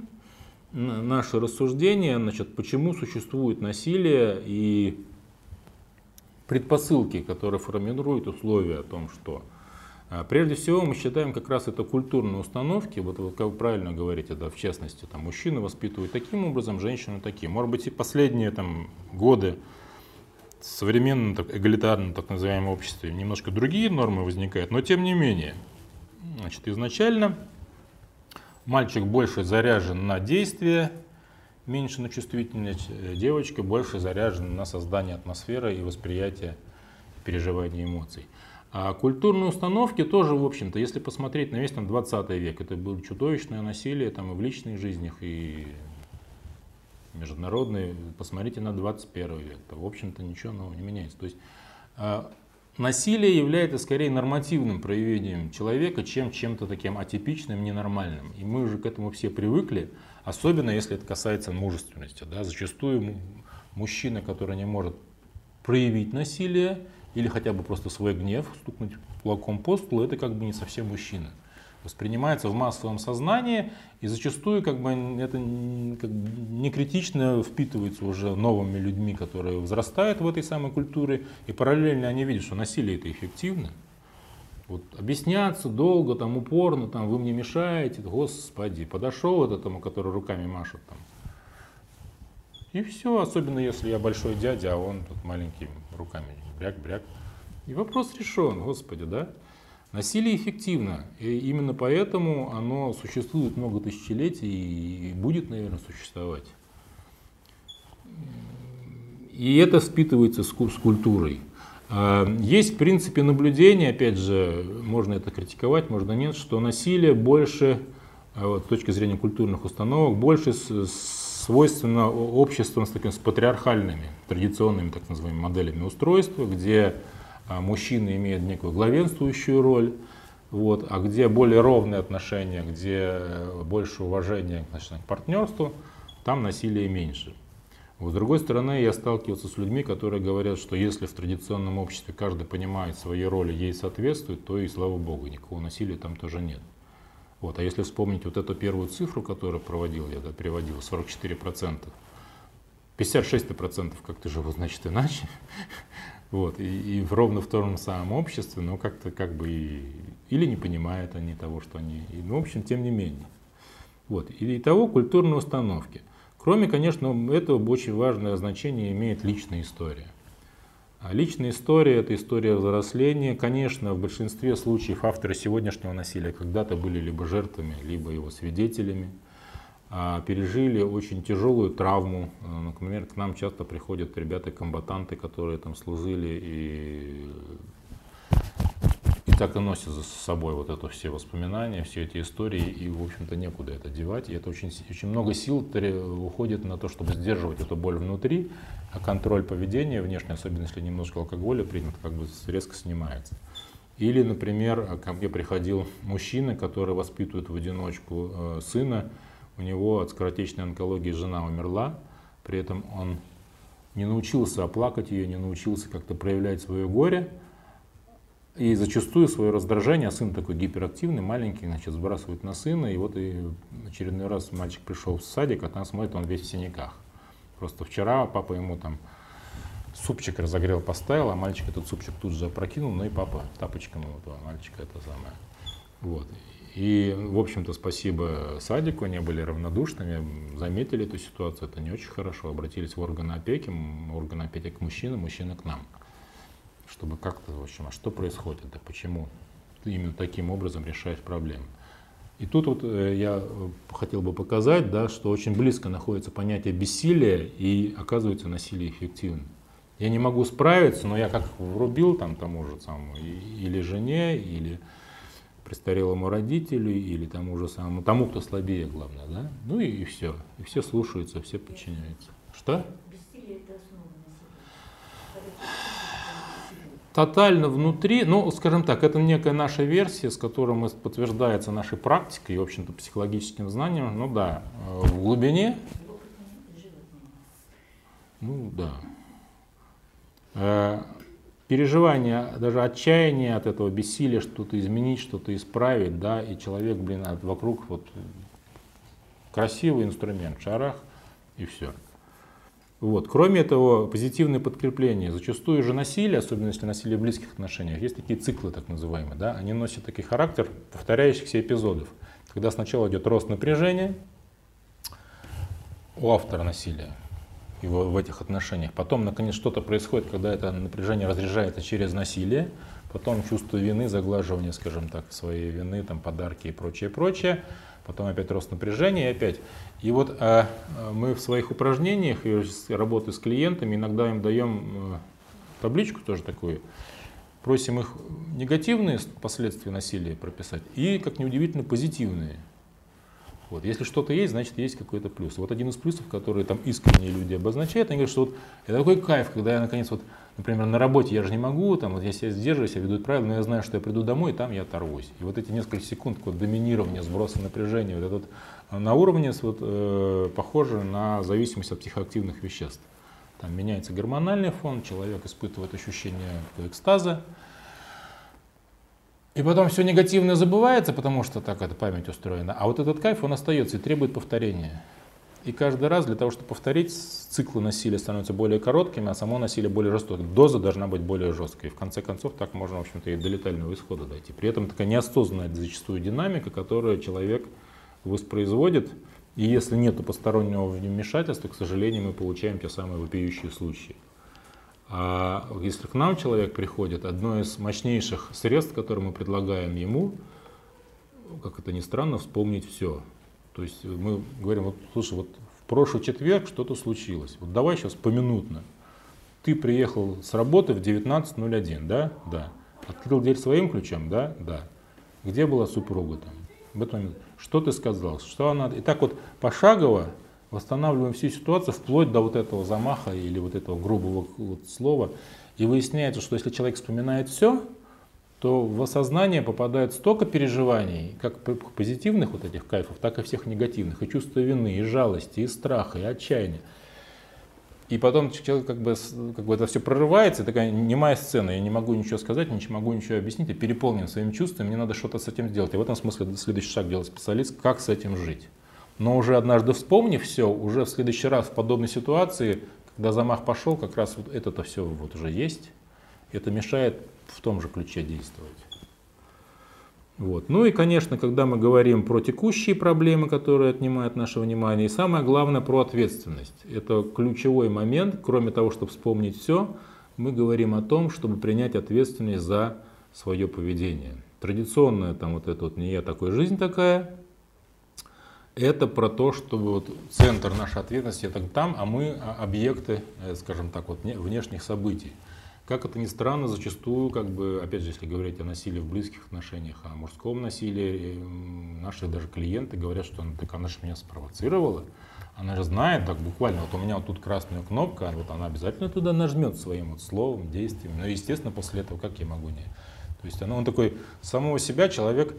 наши рассуждения, значит, почему существует насилие и предпосылки, которые формируют условия о том, что прежде всего мы считаем как раз это культурные установки, вот как вы правильно говорите, да, в частности, там, мужчины воспитывают таким образом, женщины таким. Может быть и последние там, годы в современном так, эгалитарном так называемом обществе немножко другие нормы возникают, но тем не менее. Значит, изначально мальчик больше заряжен на действие, меньше на чувствительность, э, девочка больше заряжена на создание атмосферы и восприятие переживания эмоций. А культурные установки тоже, в общем-то, если посмотреть на весь там, 20 век, это было чудовищное насилие там, и в личных жизнях, и международные. Посмотрите на 21 век, то, в общем-то, ничего нового не меняется. То есть э, насилие является скорее нормативным проявлением человека, чем чем-то таким атипичным, ненормальным. И мы уже к этому все привыкли, особенно если это касается мужественности. Да? Зачастую мужчина, который не может проявить насилие, или хотя бы просто свой гнев, стукнуть кулаком по столу, это как бы не совсем мужчина. Воспринимается в массовом сознании и зачастую как бы это как бы не критично впитывается уже новыми людьми, которые взрастают в этой самой культуре, и параллельно они видят, что насилие это эффективно. Вот объясняться долго, там упорно, там вы мне мешаете, господи, подошел этот тому, который руками машет там. И все, особенно если я большой дядя, а он тут маленькими руками бряк-бряк. И вопрос решен, Господи, да? Насилие эффективно, и именно поэтому оно существует много тысячелетий и будет, наверное, существовать. И это впитывается с культурой. А, есть в принципе наблюдение, опять же, можно это критиковать, можно нет, что насилие больше, а, вот, с точки зрения культурных установок, больше свойственно обществам с, таким, с патриархальными, традиционными так называемыми моделями устройства, где а, мужчины имеют некую главенствующую роль, вот, а где более ровные отношения, где больше уважения значит, к партнерству, там насилия меньше. Вот, с другой стороны, я сталкивался с людьми, которые говорят, что если в традиционном обществе каждый понимает свои роли, ей соответствует, то и слава богу, никакого насилия там тоже нет. Вот. А если вспомнить вот эту первую цифру, которую проводил, я да, приводил, 44%, 56% как-то живут, значит, иначе. *laughs* Вот, и, и ровно в том самом обществе, но как-то как бы и, или не понимают они того, что они, и, ну, в общем, тем не менее. Вот, и того культурные установки. Кроме, конечно, этого очень важное значение имеет личная история. А личная история – это история взросления. Конечно, в большинстве случаев авторы сегодняшнего насилия когда-то были либо жертвами, либо его свидетелями. а, пережили очень тяжелую травму. Э, например, к нам часто приходят ребята-комбатанты, которые там служили и так и носят за собой вот это все воспоминания, все эти истории, и, в общем-то, некуда это девать. И это очень, очень много сил уходит на то, чтобы сдерживать эту боль внутри, а контроль поведения внешне, особенно если немножко алкоголя принят, как бы резко снимается. Или, например, ко мне приходил мужчина, который воспитывает в одиночку э, сына, у него от скоротечной онкологии жена умерла, при этом он не научился оплакать ее, не научился как-то проявлять свое горе, и зачастую свое раздражение, а сын такой гиперактивный, маленький, значит, сбрасывает на сына, и вот и очередной раз мальчик пришел в садик, а там смотрит, он весь в синяках. Просто вчера папа ему там супчик разогрел, поставил, а мальчик этот супчик тут же опрокинул, ну и папа тапочком этого мальчика это самое. Вот. И, в общем-то, спасибо садику, они были равнодушными, заметили эту ситуацию, это не очень хорошо, обратились в органы опеки, органы опеки к мужчинам, мужчины к нам, чтобы как-то, в общем, а что происходит, да почему именно таким образом решаешь проблемы. И тут вот э, я э, хотел бы показать, да, что очень близко находится понятие бессилия и оказывается насилие эффективным. Я не могу справиться, но я как врубил там тому же самому или жене, или престарелому родителю или тому же самому, тому, кто слабее, главное, да? Ну и, и все. И все слушаются, все подчиняются. Что? Тотально внутри, ну, скажем так, это некая наша версия, с которой мы подтверждается нашей практикой и, в общем-то, психологическим знанием. Ну да, э, в глубине. Ну да. Э, переживание, даже отчаяние от этого, бессилия что-то изменить, что-то исправить, да, и человек, блин, вокруг вот красивый инструмент, шарах, и все. Вот. Кроме этого, позитивное подкрепление. Зачастую же насилие, особенно если насилие в близких отношениях, есть такие циклы так называемые. Да? Они носят такой характер повторяющихся эпизодов. Когда сначала идет рост напряжения у автора насилия, его в этих отношениях. Потом, наконец, что-то происходит, когда это напряжение разряжается через насилие, потом чувство вины, заглаживание, скажем так, своей вины, там, подарки и прочее, прочее. Потом опять рост напряжения и опять. И вот а, мы в своих упражнениях и работы с клиентами иногда им даем э, табличку тоже такую, просим их негативные последствия насилия прописать и, как неудивительно, позитивные. Вот. Если что-то есть, значит есть какой-то плюс. Вот один из плюсов, которые там искренние люди обозначают, они говорят, что вот это такой кайф, когда я наконец вот, например, на работе я же не могу, там, вот я себя сдерживаюсь, я веду правильно, но я знаю, что я приду домой, и там я оторвусь. И вот эти несколько секунд вот, доминирования, сброса напряжения, вот этот э, на уровне вот, э, похоже на зависимость от психоактивных веществ. Там меняется гормональный фон, человек испытывает ощущение экстаза, и потом все негативное забывается, потому что так эта память устроена. А вот этот кайф, он остается и требует повторения. И каждый раз для того, чтобы повторить, циклы насилия становятся более короткими, а само насилие более жестокое. Доза должна быть более жесткой. И в конце концов так можно, в общем-то, и до летального исхода дойти. При этом такая неосознанная зачастую динамика, которую человек воспроизводит. И если нет постороннего вмешательства, к сожалению, мы получаем те самые вопиющие случаи. А если к нам человек приходит, одно из мощнейших средств, которые мы предлагаем ему, как это ни странно, вспомнить все. То есть мы говорим, вот, слушай, вот в прошлый четверг что-то случилось. Вот давай сейчас поминутно. Ты приехал с работы в 19.01, да? Да. Открыл дверь своим ключом, да? Да. Где была супруга там? В этот момент. Что ты сказал? Что она... И так вот пошагово восстанавливаем всю ситуацию вплоть до вот этого замаха или вот этого грубого вот слова. И выясняется, что если человек вспоминает все, то в осознание попадает столько переживаний, как позитивных вот этих кайфов, так и всех негативных, и чувство вины, и жалости, и страха, и отчаяния. И потом человек как бы, как бы это все прорывается, такая немая сцена, я не могу ничего сказать, не могу ничего объяснить, я переполнен своими чувствами, мне надо что-то с этим сделать. И в этом смысле следующий шаг делает специалист, как с этим жить. Но уже однажды вспомнив все, уже в следующий раз в подобной ситуации, когда замах пошел, как раз вот это-то все вот уже есть. Это мешает в том же ключе действовать. Вот. Ну и, конечно, когда мы говорим про текущие проблемы, которые отнимают наше внимание, и самое главное про ответственность. Это ключевой момент, кроме того, чтобы вспомнить все, мы говорим о том, чтобы принять ответственность за свое поведение. Традиционная там вот это вот не я такой, жизнь такая, Это про то, что вот центр нашей ответственности это там, а мы а, объекты, э, скажем так, вот внешних событий. Как это ни странно, зачастую, как бы, опять же, если говорить о насилии в близких отношениях, о мужском насилии, наши даже клиенты говорят, что она, так она же меня спровоцировала. Она же знает, так буквально, вот у меня вот тут красная кнопка, вот она обязательно туда нажмет своим вот словом, действием. Но, естественно, после этого как я могу не... То есть она, он такой, самого себя человек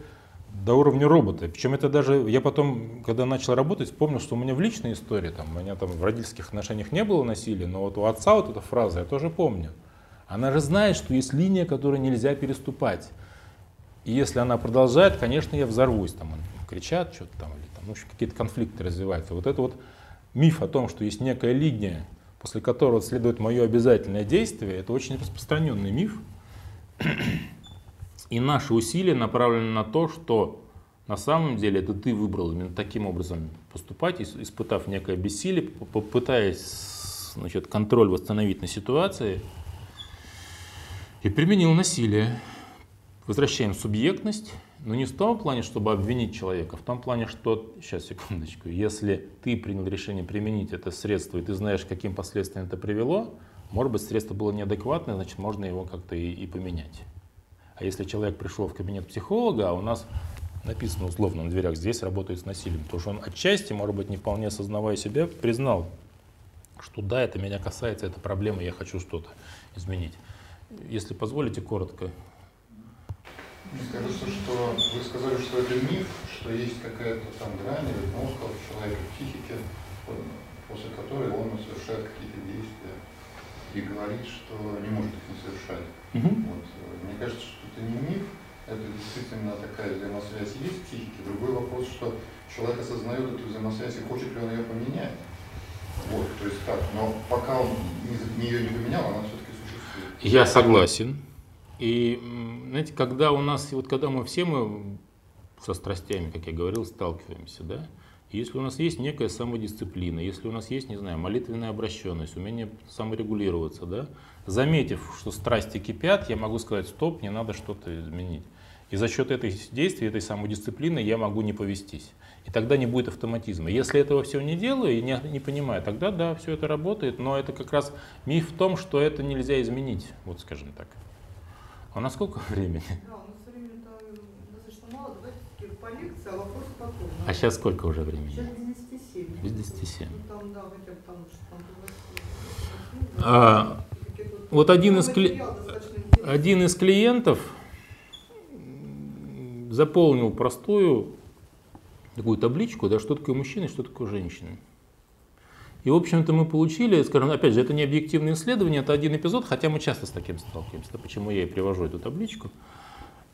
до уровня робота. Причем это даже, я потом, когда начал работать, вспомнил, что у меня в личной истории, там, у меня там в родительских отношениях не было насилия, но вот у отца вот эта фраза я тоже помню. Она же знает, что есть линия, которую нельзя переступать. И если она продолжает, конечно, я взорвусь. Там кричат что-то там, или там, ну, какие-то конфликты развиваются. Вот это вот миф о том, что есть некая линия, после которого следует мое обязательное действие, это очень распространенный миф. И наши усилия направлены на то, что на самом деле это ты выбрал именно таким образом поступать, испытав некое бессилие, попытаясь значит, контроль восстановить на ситуации и применил насилие. Возвращаем субъектность, но не в том плане, чтобы обвинить человека, в том плане, что, сейчас, секундочку, если ты принял решение применить это средство, и ты знаешь, каким последствиям это привело, может быть, средство было неадекватное, значит, можно его как-то и, и поменять. А если человек пришел в кабинет психолога, а у нас написано условно на дверях, здесь работает с насилием, то что он отчасти, может быть, не вполне осознавая себя, признал, что да, это меня касается, это проблема, я хочу что-то изменить. Если позволите, коротко. Мне кажется, что вы сказали, что это миф, что есть какая-то там грань кнопка в человека психике, после которой он совершает какие-то действия и говорит, что не может их не совершать. Угу. Вот. Мне кажется, что это не миф, это действительно такая взаимосвязь есть в психике. Другой вопрос, что человек осознает эту взаимосвязь и хочет ли он ее поменять. Вот, то есть так, но пока он ее не поменял, она все-таки существует. Я согласен. И, знаете, когда у нас, вот когда мы все мы со страстями, как я говорил, сталкиваемся, да, если у нас есть некая самодисциплина, если у нас есть, не знаю, молитвенная обращенность, умение саморегулироваться, да, заметив, что страсти кипят, я могу сказать, стоп, не надо что-то изменить. И за счет этой действия, этой самодисциплины я могу не повестись. И тогда не будет автоматизма. Если этого всего не делаю и не, не понимаю, тогда да, все это работает, но это как раз миф в том, что это нельзя изменить, вот скажем так. А на сколько *laughs* времени? Да, у нас времени достаточно мало, давайте по лекции, а. А сейчас сколько уже времени? Сейчас без 10 7. Без 10 7. Ну, там, да, хотя бы потому что там а, вот один из, кли... один из клиентов заполнил простую такую табличку, да, что такое мужчина и что такое женщина. И, в общем-то, мы получили, скажем, опять же, это не объективное исследование, это один эпизод, хотя мы часто с таким сталкиваемся, да, почему я и привожу эту табличку.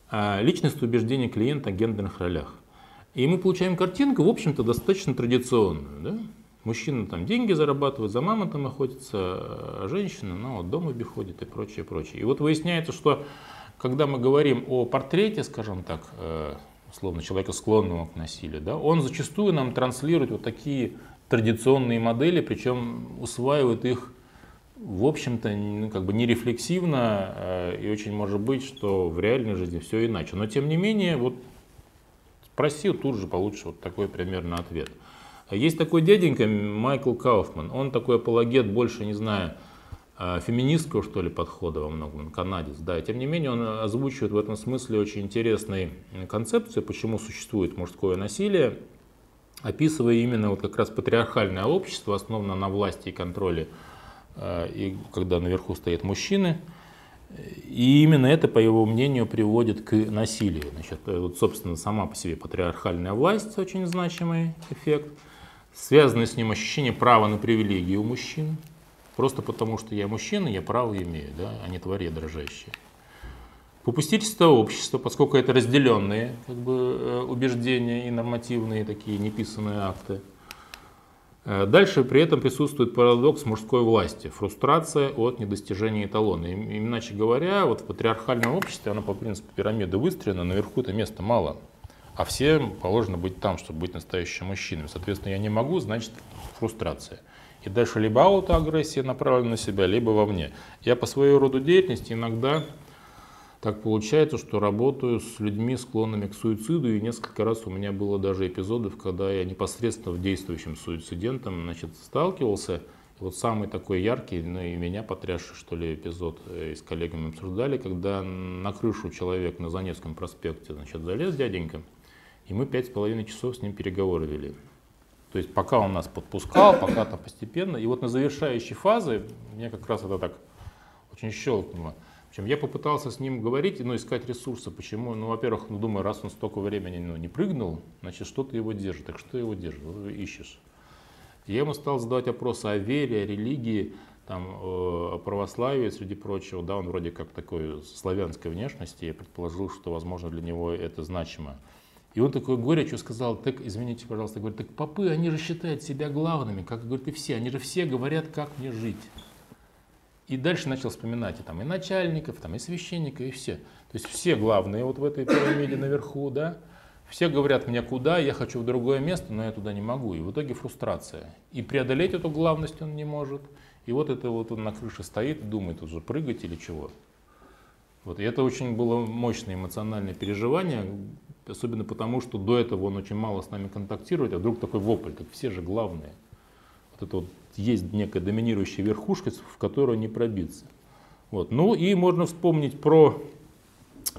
А, личность убеждения клиента о гендерных ролях. И мы получаем картинку, в общем-то, достаточно традиционную. Да? Мужчина там деньги зарабатывает, за мамонтом охотится, а женщина ну, вот дома ходит и прочее, прочее. И вот выясняется, что когда мы говорим о портрете, скажем так, э, условно, человека склонного к насилию, да, он зачастую нам транслирует вот такие традиционные модели, причем усваивает их, в общем-то, ну, как бы нерефлексивно, э, и очень может быть, что в реальной жизни все иначе. Но тем не менее, вот спросил, тут же получишь вот такой примерно ответ. Есть такой дяденька Майкл Кауфман, он такой апологет, больше не знаю, э, феминистского, что ли, подхода во многом, канадец, да, и тем не менее он озвучивает в этом смысле очень интересные концепции, почему существует мужское насилие, описывая именно вот как раз патриархальное общество, основанное на власти и контроле, э, и когда наверху стоят мужчины, и именно это, по его мнению, приводит к насилию. Значит, вот, собственно, сама по себе патриархальная власть очень значимый эффект – Связано с ним ощущение права на привилегии у мужчин. Просто потому, что я мужчина, я право имею, да, а не твари дрожащие. Попустительство общества, поскольку это разделенные как бы, э, убеждения и нормативные такие неписанные акты. Э, дальше при этом присутствует парадокс мужской власти, фрустрация от недостижения эталона. И, иначе говоря, вот в патриархальном обществе, оно по принципу пирамиды выстроено, наверху это места мало а всем положено быть там, чтобы быть настоящим мужчиной. Соответственно, я не могу, значит, фрустрация. И дальше либо аутоагрессия направлена на себя, либо во мне. Я по своей роду деятельности иногда так получается, что работаю с людьми, склонными к суициду, и несколько раз у меня было даже эпизодов, когда я непосредственно в действующим суицидентом значит, сталкивался. И вот самый такой яркий, ну и меня потрясший, что ли, эпизод э, с коллегами обсуждали, когда на крышу человек на Заневском проспекте значит, залез дяденька, и мы пять с половиной часов с ним переговоры вели. То есть пока он нас подпускал, пока-то постепенно. И вот на завершающей фазе мне как раз это так очень щелкнуло. Причем я попытался с ним говорить, ну, искать ресурсы. Почему? Ну, во-первых, ну, думаю, раз он столько времени ну, не прыгнул, значит, что-то его держит. Так что его держит? Ищешь. Я ему стал задавать вопросы о вере, о религии, там, о православии, среди прочего. Да, он вроде как такой славянской внешности. Я предположил, что, возможно, для него это значимо. И он такой горячо сказал, так, извините, пожалуйста, говорит, так попы, они же считают себя главными, как, говорит, и все, они же все говорят, как мне жить. И дальше начал вспоминать и, там, и начальников, там, и священников, и все. То есть все главные вот в этой пирамиде наверху, да, все говорят мне куда, я хочу в другое место, но я туда не могу. И в итоге фрустрация. И преодолеть эту главность он не может. И вот это вот он на крыше стоит и думает уже прыгать или чего. Вот. И это очень было мощное эмоциональное переживание, особенно потому, что до этого он очень мало с нами контактирует, а вдруг такой вопль, так все же главные. Вот это вот есть некая доминирующая верхушка, в которую не пробиться. Вот. Ну и можно вспомнить про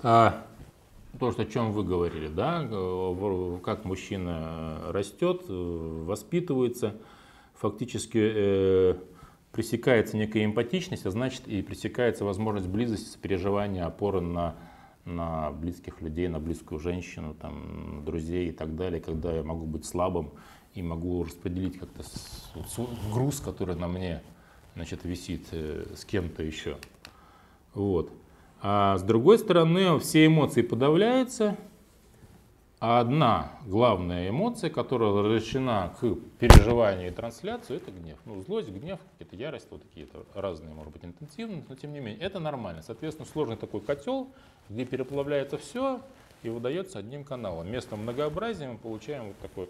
а, то, что, о чем вы говорили, да, как мужчина растет, воспитывается, фактически э, пресекается некая эмпатичность, а значит и пресекается возможность близости, сопереживания, опоры на, на близких людей, на близкую женщину, там, друзей и так далее, когда я могу быть слабым и могу распределить как-то груз, который на мне значит, висит э, с кем-то еще. Вот. А с другой стороны, все эмоции подавляются, а одна главная эмоция, которая разрешена к переживанию и трансляции, это гнев. Ну, злость, гнев, какие-то ярость, вот какие-то разные, может быть, интенсивные, но тем не менее, это нормально. Соответственно, сложный такой котел, где переплавляется все и выдается одним каналом. Вместо многообразия мы получаем вот такой,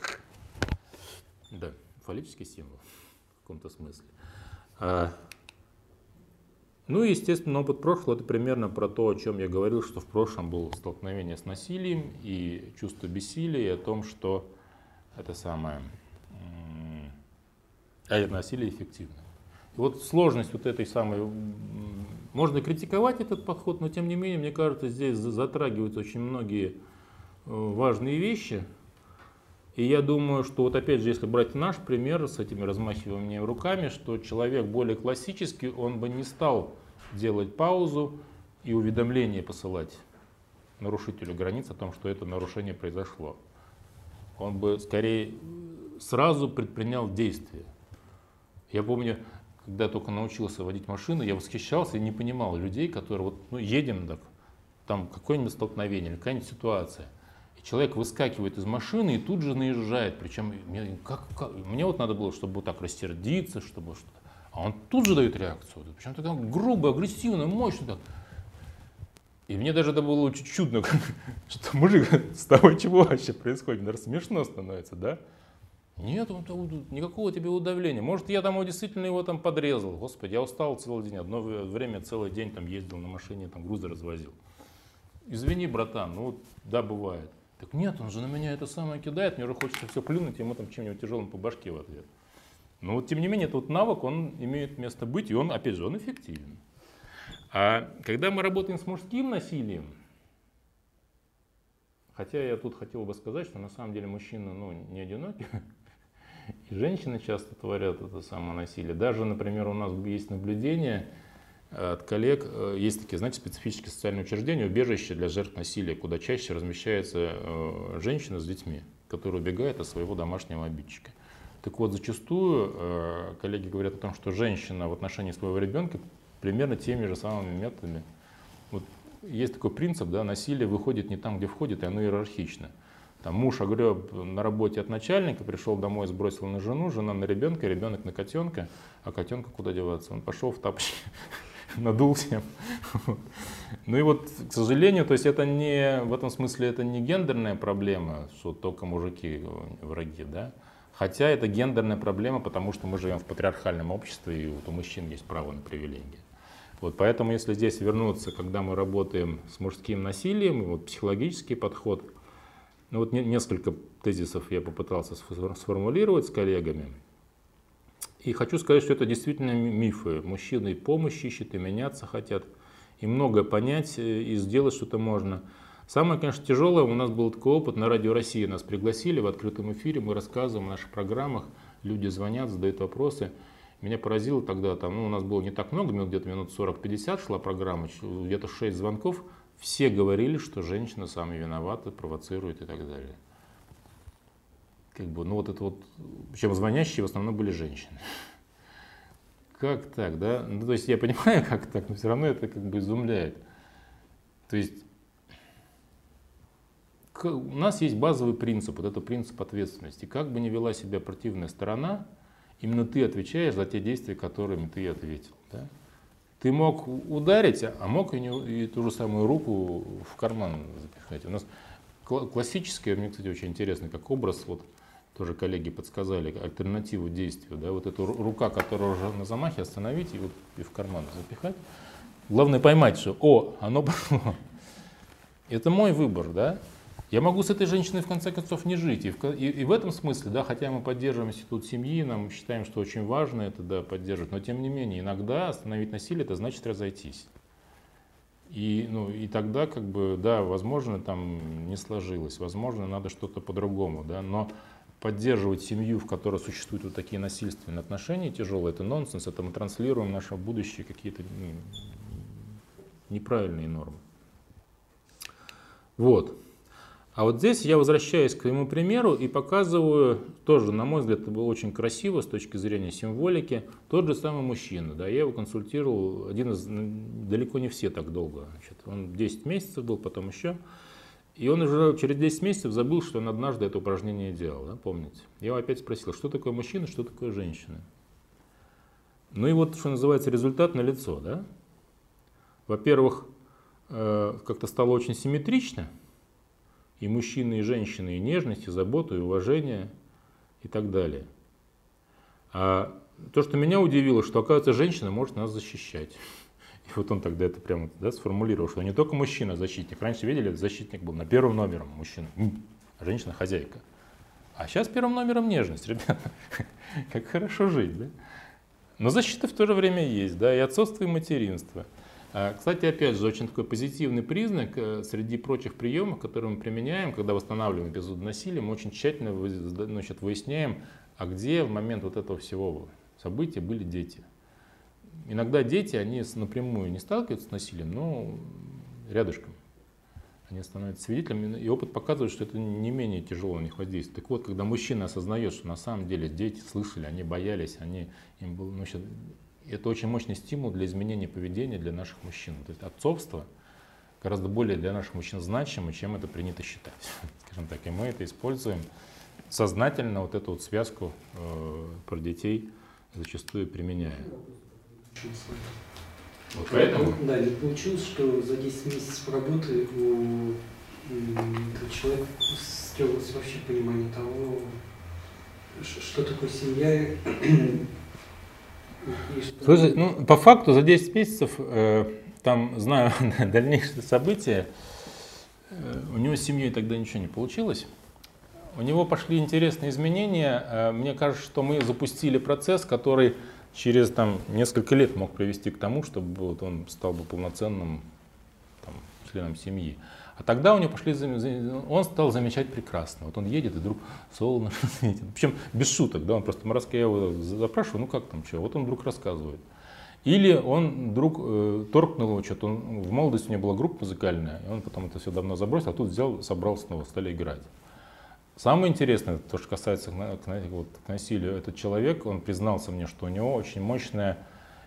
да, фаллический символ в каком-то смысле. А, ну и, естественно, опыт прошлого – это примерно про то, о чем я говорил, что в прошлом было столкновение с насилием и чувство бессилия, и о том, что это самое, а это насилие эффективно. Вот сложность вот этой самой, можно критиковать этот подход, но тем не менее, мне кажется, здесь затрагиваются очень многие э, важные вещи. И я думаю, что вот опять же, если брать наш пример с этими размахиваниями руками, что человек более классический, он бы не стал делать паузу и уведомление посылать нарушителю границ о том, что это нарушение произошло. Он бы скорее сразу предпринял действие. Я помню, когда только научился водить машину, я восхищался и не понимал людей, которые вот, ну, едем так, там какое-нибудь столкновение, какая-нибудь ситуация. Человек выскакивает из машины и тут же наезжает. Причем мне, как, как, мне вот надо было, чтобы вот так рассердиться, чтобы что-то. А он тут же дает реакцию. Причем такая грубо, агрессивно, мощно так. И мне даже это было очень чудно, *laughs* что мужик, *laughs* с тобой чего вообще происходит? Даже смешно становится, да? Нет, никакого тебе удавления. Может, я там действительно его там подрезал. Господи, я устал целый день. Одно время целый день там ездил на машине, там грузы развозил. Извини, братан, ну да, бывает. Так нет, он же на меня это самое кидает, мне уже хочется все плюнуть, ему там чем-нибудь тяжелым по башке в ответ. Но вот, тем не менее, этот навык, он имеет место быть, и он, опять же, он эффективен. А когда мы работаем с мужским насилием, хотя я тут хотел бы сказать, что на самом деле мужчина ну, не одинокий, *laughs* и женщины часто творят это самое насилие. Даже, например, у нас есть наблюдение от коллег, э, есть такие, знаете, специфические социальные учреждения, убежища для жертв насилия, куда чаще размещаются э, женщины с детьми, которые убегают от своего домашнего обидчика. Так вот, зачастую э, коллеги говорят о том, что женщина в отношении своего ребенка примерно теми же самыми методами. Вот есть такой принцип, да, насилие выходит не там, где входит, и оно иерархично. Там муж огреб на работе от начальника, пришел домой, сбросил на жену, жена на ребенка, ребенок на котенка, а котенка куда деваться? Он пошел в тапочки, *laughs* надулся. Ну и вот, к сожалению, то есть это не, в этом смысле это не гендерная проблема, что только мужики враги, да, Хотя это гендерная проблема, потому что мы живем в патриархальном обществе, и вот у мужчин есть право на привилегии. Вот поэтому, если здесь вернуться, когда мы работаем с мужским насилием, вот психологический подход, ну вот не, несколько тезисов я попытался сформулировать с коллегами. И хочу сказать, что это действительно мифы. Мужчины и помощь ищут, и меняться хотят, и многое понять, э, и сделать что-то можно. Самое, конечно, тяжелое, у нас был такой опыт, на Радио России нас пригласили в открытом эфире, мы рассказываем о наших программах, люди звонят, задают вопросы. Меня поразило тогда, там, ну, у нас было не так много, минут, где-то минут 40-50 шла программа, где-то 6 звонков, все говорили, что женщина сами виновата, провоцирует и так далее. Как бы, ну вот это вот, причем звонящие в основном были женщины. Как так, да? Ну, то есть я понимаю, *laughs* как так, но все равно это как бы изумляет. То есть у нас есть базовый принцип, вот это принцип ответственности. Как бы ни вела себя противная сторона, именно ты отвечаешь за те действия, которыми ты ответил. Да? Ты мог ударить, а мог и, не, и ту же самую руку в карман запихать. У нас классический, мне, кстати, очень интересно, как образ, вот тоже коллеги подсказали, альтернативу действию. Да? Вот эту рука, которая уже на замахе, остановить и, вот, и в карман запихать. Главное поймать, что, о, оно пошло. *laughs* Это мой выбор, да? Я могу с этой женщиной в конце концов не жить. И в, и, и в этом смысле, да, хотя мы поддерживаем институт семьи, нам считаем, что очень важно это да, поддерживать, но тем не менее, иногда остановить насилие это значит разойтись. И, ну, и тогда, как бы, да, возможно, там не сложилось, возможно, надо что-то по-другому, да, но поддерживать семью, в которой существуют вот такие насильственные отношения тяжелые, это нонсенс, это мы транслируем в наше будущее какие-то ну, неправильные нормы. Вот. А вот здесь я возвращаюсь к своему примеру и показываю, тоже, на мой взгляд, это было очень красиво с точки зрения символики, тот же самый мужчина. Да, я его консультировал, один из, далеко не все так долго. Значит, он 10 месяцев был, потом еще. И он уже через 10 месяцев забыл, что он однажды это упражнение делал, да, помните? Я его опять спросил, что такое мужчина, что такое женщина? Ну и вот, что называется, результат на лицо, да? Во-первых, э, как-то стало очень симметрично – и мужчины, и женщины, и нежность, и заботу, и уважение, и так далее. А то, что меня удивило, что, оказывается, женщина может нас защищать. И вот он тогда это прямо да, сформулировал, что не только мужчина защитник. Раньше видели, защитник был на первом номером мужчина, а женщина хозяйка. А сейчас первым номером нежность, *laughs* ребята. Как хорошо жить, да? Но защита в то же время есть, да, и отцовство, и материнство. А, кстати, опять же, очень такой позитивный признак э, среди прочих приемов, которые мы применяем, когда восстанавливаем эпизод насилия, мы очень тщательно значит, выясняем, а где в момент вот этого всего события были дети. Иногда дети, они напрямую не сталкиваются с насилием, но рядышком. Они становятся свидетелями, и опыт показывает, что это не менее тяжело на них воздействует. Так вот, когда мужчина осознает, что на самом деле дети слышали, они боялись, они, им было, ну, это очень мощный стимул для изменения поведения для наших мужчин. То есть отцовство гораздо более для наших мужчин значимо, чем это принято считать. *laughs* Скажем так, и мы это используем сознательно, вот эту вот связку э, про детей зачастую применяя. Вот поэтому? Да, не получилось, что за 10 месяцев работы у человека стерлось вообще понимание того, что такое семья, Слушай, ну, по факту за 10 месяцев, э, там, знаю *laughs* дальнейшие события, э, у него с семьей тогда ничего не получилось. У него пошли интересные изменения. Э, мне кажется, что мы запустили процесс, который через там, несколько лет мог привести к тому, чтобы вот, он стал бы полноценным там, членом семьи. А тогда у него пошли, он стал замечать прекрасно. Вот он едет, и вдруг солнышко *laughs* светит. Причем без шуток, да, он просто Морозко, я его запрашиваю, ну как там, что, вот он вдруг рассказывает. Или он вдруг э, торкнул его что-то, он, в молодости у него была группа музыкальная, и он потом это все давно забросил, а тут взял, собрал снова, стали играть. Самое интересное, то, что касается знаете, вот, к насилию, этот человек, он признался мне, что у него очень мощная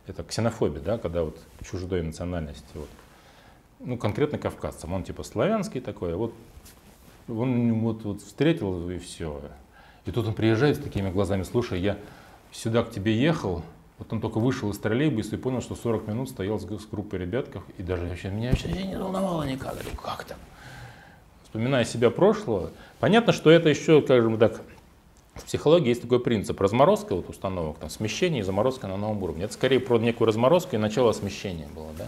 это ксенофобия, да, когда вот чуждой национальности. Вот ну, конкретно кавказцам. Он типа славянский такой, а вот он вот, вот встретил и все. И тут он приезжает с такими глазами, слушай, я сюда к тебе ехал, вот он только вышел из троллейбуса и понял, что 40 минут стоял с, с группой ребятков, и даже вообще меня вообще не волновало никак. Говорю, как там? Вспоминая себя прошлого, понятно, что это еще, скажем так, в психологии есть такой принцип разморозка вот установок, там, смещение и заморозка на новом уровне. Это скорее про некую разморозку и начало смещения было. Да?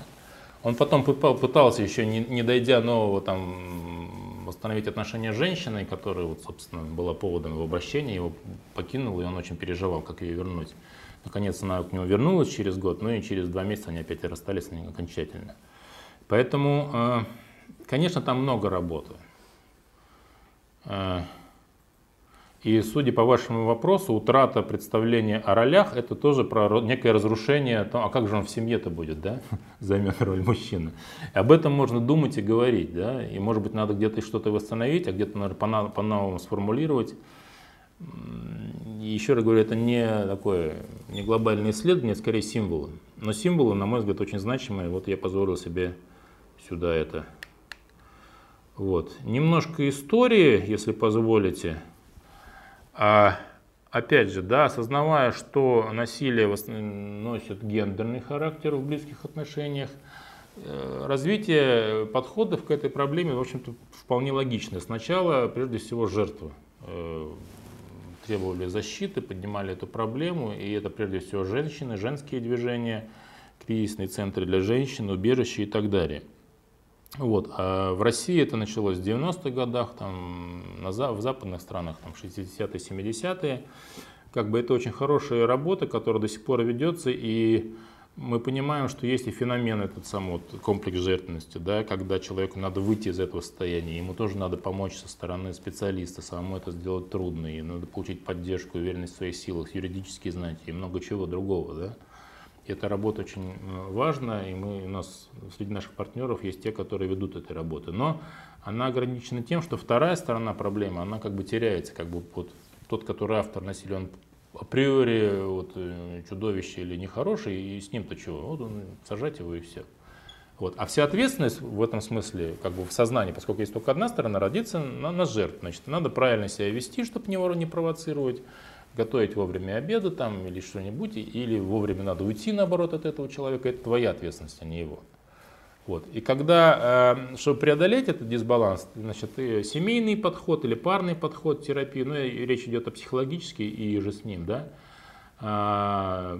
Он потом пытался еще, не, не дойдя нового, там, восстановить отношения с женщиной, которая, вот, собственно, была поводом его обращения, его покинул, и он очень переживал, как ее вернуть. Наконец она к нему вернулась через год, ну и через два месяца они опять расстались окончательно. Поэтому, э, конечно, там много работы. Э, и судя по вашему вопросу, утрата представления о ролях – это тоже про некое разрушение, то, а как же он в семье-то будет, да, *laughs* займет роль мужчины. Об этом можно думать и говорить, да, и может быть надо где-то что-то восстановить, а где-то надо по-новому сформулировать. И еще раз говорю, это не такое, не глобальное исследование, а скорее символы. Но символы, на мой взгляд, очень значимые. Вот я позволил себе сюда это. Вот. Немножко истории, если позволите. А, опять же, да, осознавая, что насилие носит гендерный характер в близких отношениях, э, развитие подходов к этой проблеме, в общем-то, вполне логично. Сначала, прежде всего, жертвы э, требовали защиты, поднимали эту проблему, и это прежде всего женщины, женские движения, кризисные центры для женщин, убежища и так далее. Вот. А в России это началось в 90-х годах, там, на, в западных странах там, 60-е, 70-е. Как бы это очень хорошая работа, которая до сих пор ведется, и мы понимаем, что есть и феномен этот самый вот, комплекс жертвенности, да, когда человеку надо выйти из этого состояния, ему тоже надо помочь со стороны специалиста, самому это сделать трудно, и надо получить поддержку, уверенность в своих силах, юридические знания и много чего другого. Да. Эта работа очень э, важна, и мы, у нас среди наших партнеров есть те, которые ведут этой работы. Но она ограничена тем, что вторая сторона проблемы, она как бы теряется, как бы вот тот, который автор насилия, априори вот, э, чудовище или нехороший, и с ним-то чего? Вот он, сажать его и все. Вот. А вся ответственность в этом смысле, как бы в сознании, поскольку есть только одна сторона, родится на, на жертв. Значит, надо правильно себя вести, чтобы него не провоцировать готовить вовремя обеды там или что-нибудь, или вовремя надо уйти, наоборот, от этого человека, это твоя ответственность, а не его. Вот. И когда, э, чтобы преодолеть этот дисбаланс, значит, семейный подход или парный подход терапии, ну, речь идет о психологической и же с ним, да, а,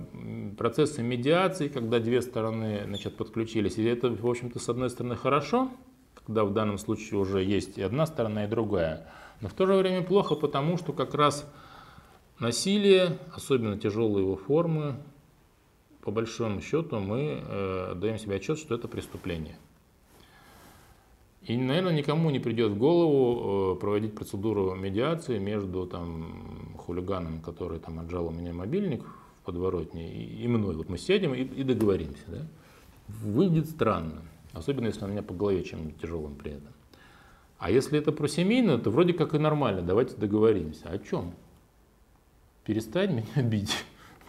процессы медиации, когда две стороны значит, подключились. И это, в общем-то, с одной стороны хорошо, когда в данном случае уже есть и одна сторона, и другая. Но в то же время плохо, потому что как раз Насилие, особенно тяжелые его формы, по большому счету мы э, даем себе отчет, что это преступление. И, наверное, никому не придет в голову э, проводить процедуру медиации между там, хулиганом, который там, отжал у меня мобильник в подворотне, и, и мной. Вот мы сядем и, и договоримся. Да? Выйдет странно, особенно если он меня по голове чем-нибудь тяжелым при этом. А если это про семейную, то вроде как и нормально, давайте договоримся. О чем? Перестань меня *laughs* бить.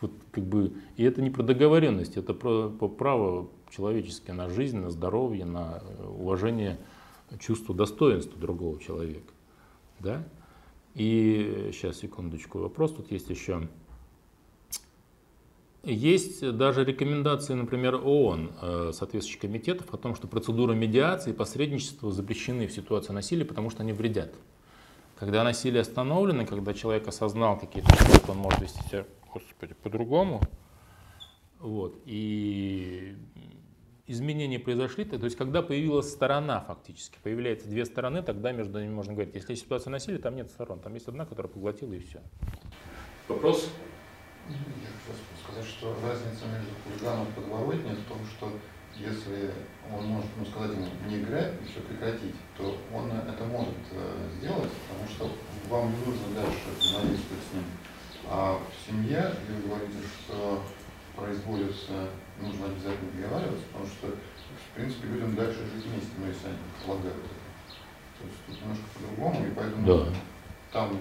Вот, как бы, и это не про договоренность, это про, про право человеческое на жизнь, на здоровье, на э, уважение чувства достоинства другого человека. Да? И сейчас, секундочку, вопрос тут есть еще. Есть даже рекомендации, например, ООН, э, соответствующих комитетов, о том, что процедуры медиации и посредничества запрещены в ситуации насилия, потому что они вредят. Когда насилие остановлено, когда человек осознал какие-то вещи, он может вести себя, господи, по-другому, вот, и изменения произошли, то есть когда появилась сторона фактически, появляются две стороны, тогда между ними можно говорить, если ситуация насилия, там нет сторон, там есть одна, которая поглотила и все. Вопрос? Я хочу сказать, что разница между хулиганом и подворотней в том, что если он может ну, сказать ему не играть и все прекратить, то он это может э, сделать, потому что вам не нужно дальше взаимодействовать с ним. А в семье, вы говорите, что производится, нужно обязательно договариваться, потому что, в принципе, людям дальше жить вместе, но если они полагают это. То есть тут немножко по-другому, и поэтому да. там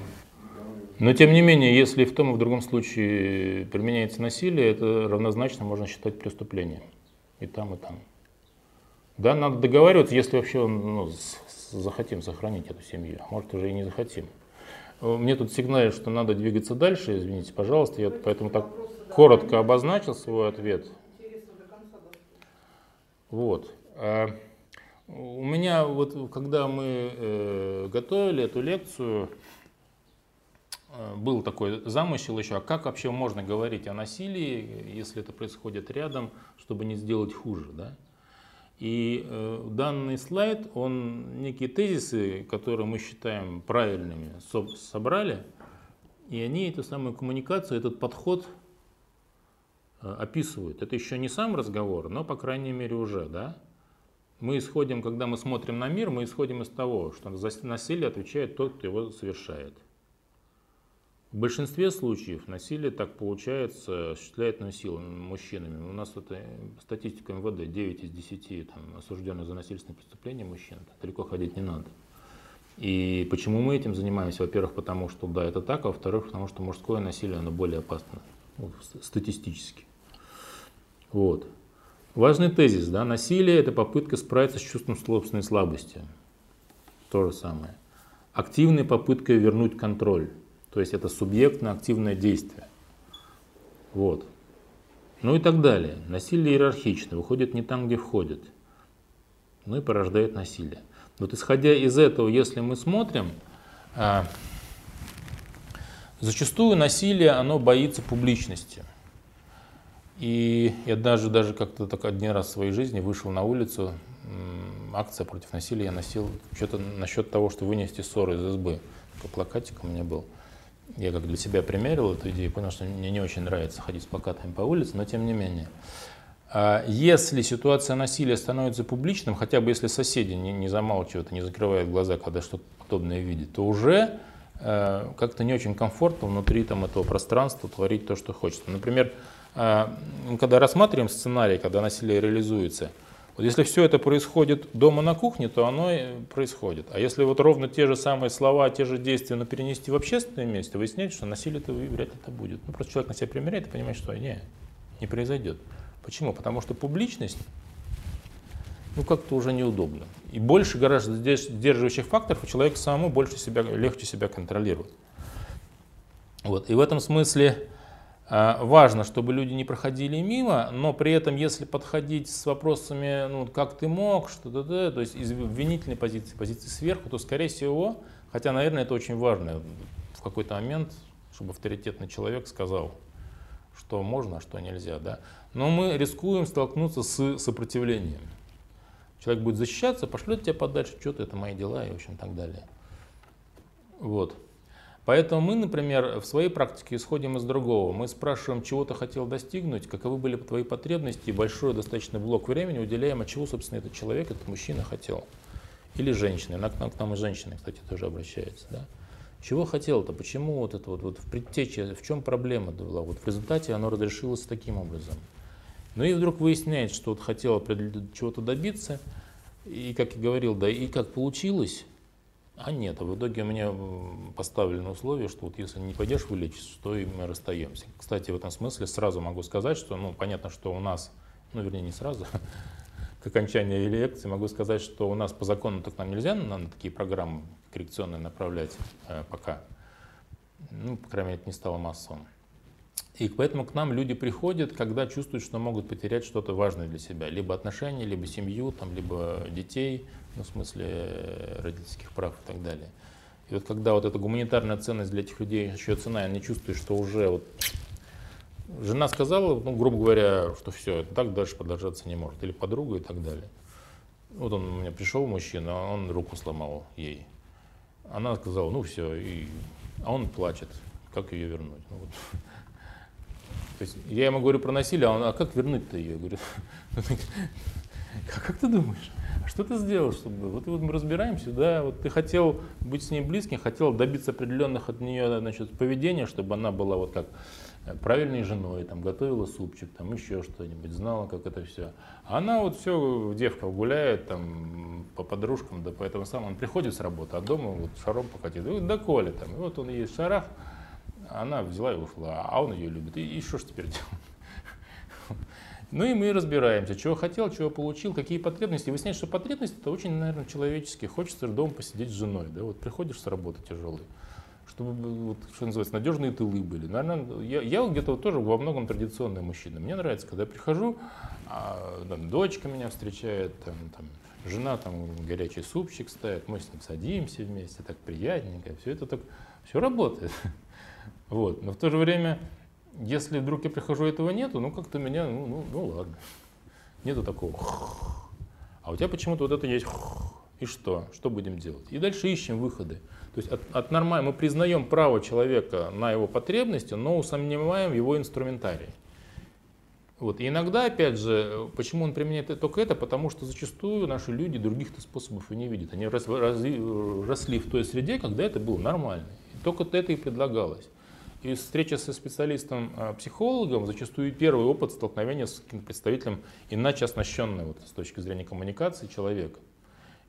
но тем не менее, если в том и в другом случае применяется насилие, это равнозначно можно считать преступлением и там, и там. Да, надо договариваться, если вообще ну, захотим сохранить эту семью, а может уже и не захотим. Мне тут сигналят, что надо двигаться дальше, извините, пожалуйста, я поэтому так коротко обозначил свой ответ. Вот. А, у меня вот, когда мы э, готовили эту лекцию, э, был такой замысел еще, а как вообще можно говорить о насилии, если это происходит рядом, чтобы не сделать хуже, да? И э, данный слайд, он некие тезисы, которые мы считаем правильными, со собрали, и они эту самую коммуникацию, этот подход э, описывают. Это еще не сам разговор, но, по крайней мере, уже, да? Мы исходим, когда мы смотрим на мир, мы исходим из того, что за насилие отвечает тот, кто его совершает. В большинстве случаев насилие так получается осуществляет насилие мужчинами. У нас это статистика МВД 9 из 10 там, осужденных за насильственные преступления мужчин. Далеко ходить не надо. И почему мы этим занимаемся? Во-первых, потому что да, это так, а во-вторых, потому что мужское насилие, оно более опасно ну, статистически. Вот. Важный тезис, да, насилие – это попытка справиться с чувством собственной слабости. То же самое. Активная попытка вернуть контроль. То есть это субъектно-активное действие. Вот. Ну и так далее. Насилие иерархично, выходит не там, где входит. Ну и порождает насилие. Вот исходя из этого, если мы смотрим, а, зачастую насилие, оно боится публичности. И я даже, даже как-то так один раз в своей жизни вышел на улицу, акция против насилия я носил, что-то насчет того, что вынести ссору из СБ. Такой плакатик у меня был я как для себя примерил эту идею, понял, что мне не очень нравится ходить с плакатами по улице, но тем не менее. А если ситуация насилия становится публичным, хотя бы если соседи не, не замалчивают и не закрывают глаза, когда что-то подобное видят, то уже э, как-то не очень комфортно внутри там, этого пространства творить то, что хочется. Например, э, когда рассматриваем сценарий, когда насилие реализуется – вот если все это происходит дома на кухне, то оно и происходит. А если вот ровно те же самые слова, те же действия, но перенести в общественное место, выясняется, что насилие-то вряд ли это будет. Ну, просто человек на себя примеряет и понимает, что не, не произойдет. Почему? Потому что публичность, ну, как-то уже неудобно. И больше гораздо сдерживающих факторов у человека самому больше себя, легче себя контролировать. Вот. И в этом смысле важно, чтобы люди не проходили мимо, но при этом, если подходить с вопросами, ну, как ты мог, что-то, да, то есть из обвинительной позиции, позиции сверху, то, скорее всего, хотя, наверное, это очень важно, в какой-то момент, чтобы авторитетный человек сказал, что можно, а что нельзя, да. Но мы рискуем столкнуться с сопротивлением. Человек будет защищаться, пошлет тебя подальше, что-то, это мои дела и, в общем, так далее. Вот. Поэтому мы, например, в своей практике исходим из другого. Мы спрашиваем, чего ты хотел достигнуть, каковы были твои потребности, и большой достаточно блок времени уделяем, а чего, собственно, этот человек, этот мужчина хотел. Или женщина. К нам, к нам и женщины, кстати, тоже обращаются. Да? Чего хотел-то? Почему вот это вот, вот в предтече, в чем проблема была? Вот в результате оно разрешилось таким образом. Ну и вдруг выясняется, что вот хотел чего-то добиться, и, как я говорил, да, и как получилось, а нет, а в итоге меня поставлено условие, что вот если не пойдешь вылечиться, то и мы расстаемся. Кстати, в этом смысле сразу могу сказать, что, ну, понятно, что у нас, ну, вернее, не сразу, *laughs* к окончанию лекции могу сказать, что у нас по закону так нам нельзя на такие программы коррекционные направлять э, пока. Ну, по крайней мере, это не стало массовым. И поэтому к нам люди приходят, когда чувствуют, что могут потерять что-то важное для себя. Либо отношения, либо семью, там, либо детей, ну, в смысле э, родительских прав и так далее. И вот когда вот эта гуманитарная ценность для этих людей еще цена, они чувствуют, что уже вот жена сказала, ну, грубо говоря, что все, так дальше продолжаться не может, или подруга и так далее. Вот он у меня пришел мужчина, он руку сломал ей. Она сказала, ну все, и... а он плачет, как ее вернуть? Ну, вот. То есть я ему говорю про насилие, а он, а как вернуть-то ее? Я говорю, *laughs* как ты думаешь? Что ты сделал, чтобы... Вот, вот мы разбираемся, да, вот ты хотел быть с ней близким, хотел добиться определенных от нее значит, поведения, чтобы она была вот как э, правильной женой, там, готовила супчик, там, еще что-нибудь, знала, как это все. А она вот все, девка гуляет, там, по подружкам, да, поэтому сам он приходит с работы, а дома вот шаром покатит, да Коля там, и вот он ей в шарах, она взяла и ушла, а он ее любит, и, и что ж теперь делать? Ну и мы разбираемся, чего хотел, чего получил, какие потребности. Выясняется, что потребности это очень, наверное, человеческие. Хочется дома посидеть с женой. Да? Вот приходишь с работы тяжелой, чтобы, вот, что называется, надежные тылы были. Наверное, я, я где-то тоже во многом традиционный мужчина. Мне нравится, когда я прихожу, а, там, дочка меня встречает, там, там, Жена там горячий супчик ставит, мы с ним садимся вместе, так приятненько, все это так, все работает. *laughs* Вот. Но в то же время, если вдруг я прихожу, этого нету, ну как-то меня, ну, ну, ну ладно. Нету такого. А у тебя почему-то вот это есть. И что? Что будем делать? И дальше ищем выходы. То есть от, от нормаль... мы признаем право человека на его потребности, но усомневаем его инструментарий. Вот. И иногда, опять же, почему он применяет только это? Потому что зачастую наши люди других-то способов и не видят. Они раз, раз, росли в той среде, когда это было нормально. И только это и предлагалось. И встреча со специалистом-психологом зачастую первый опыт столкновения с представителем иначе оснащенного вот, с точки зрения коммуникации человека.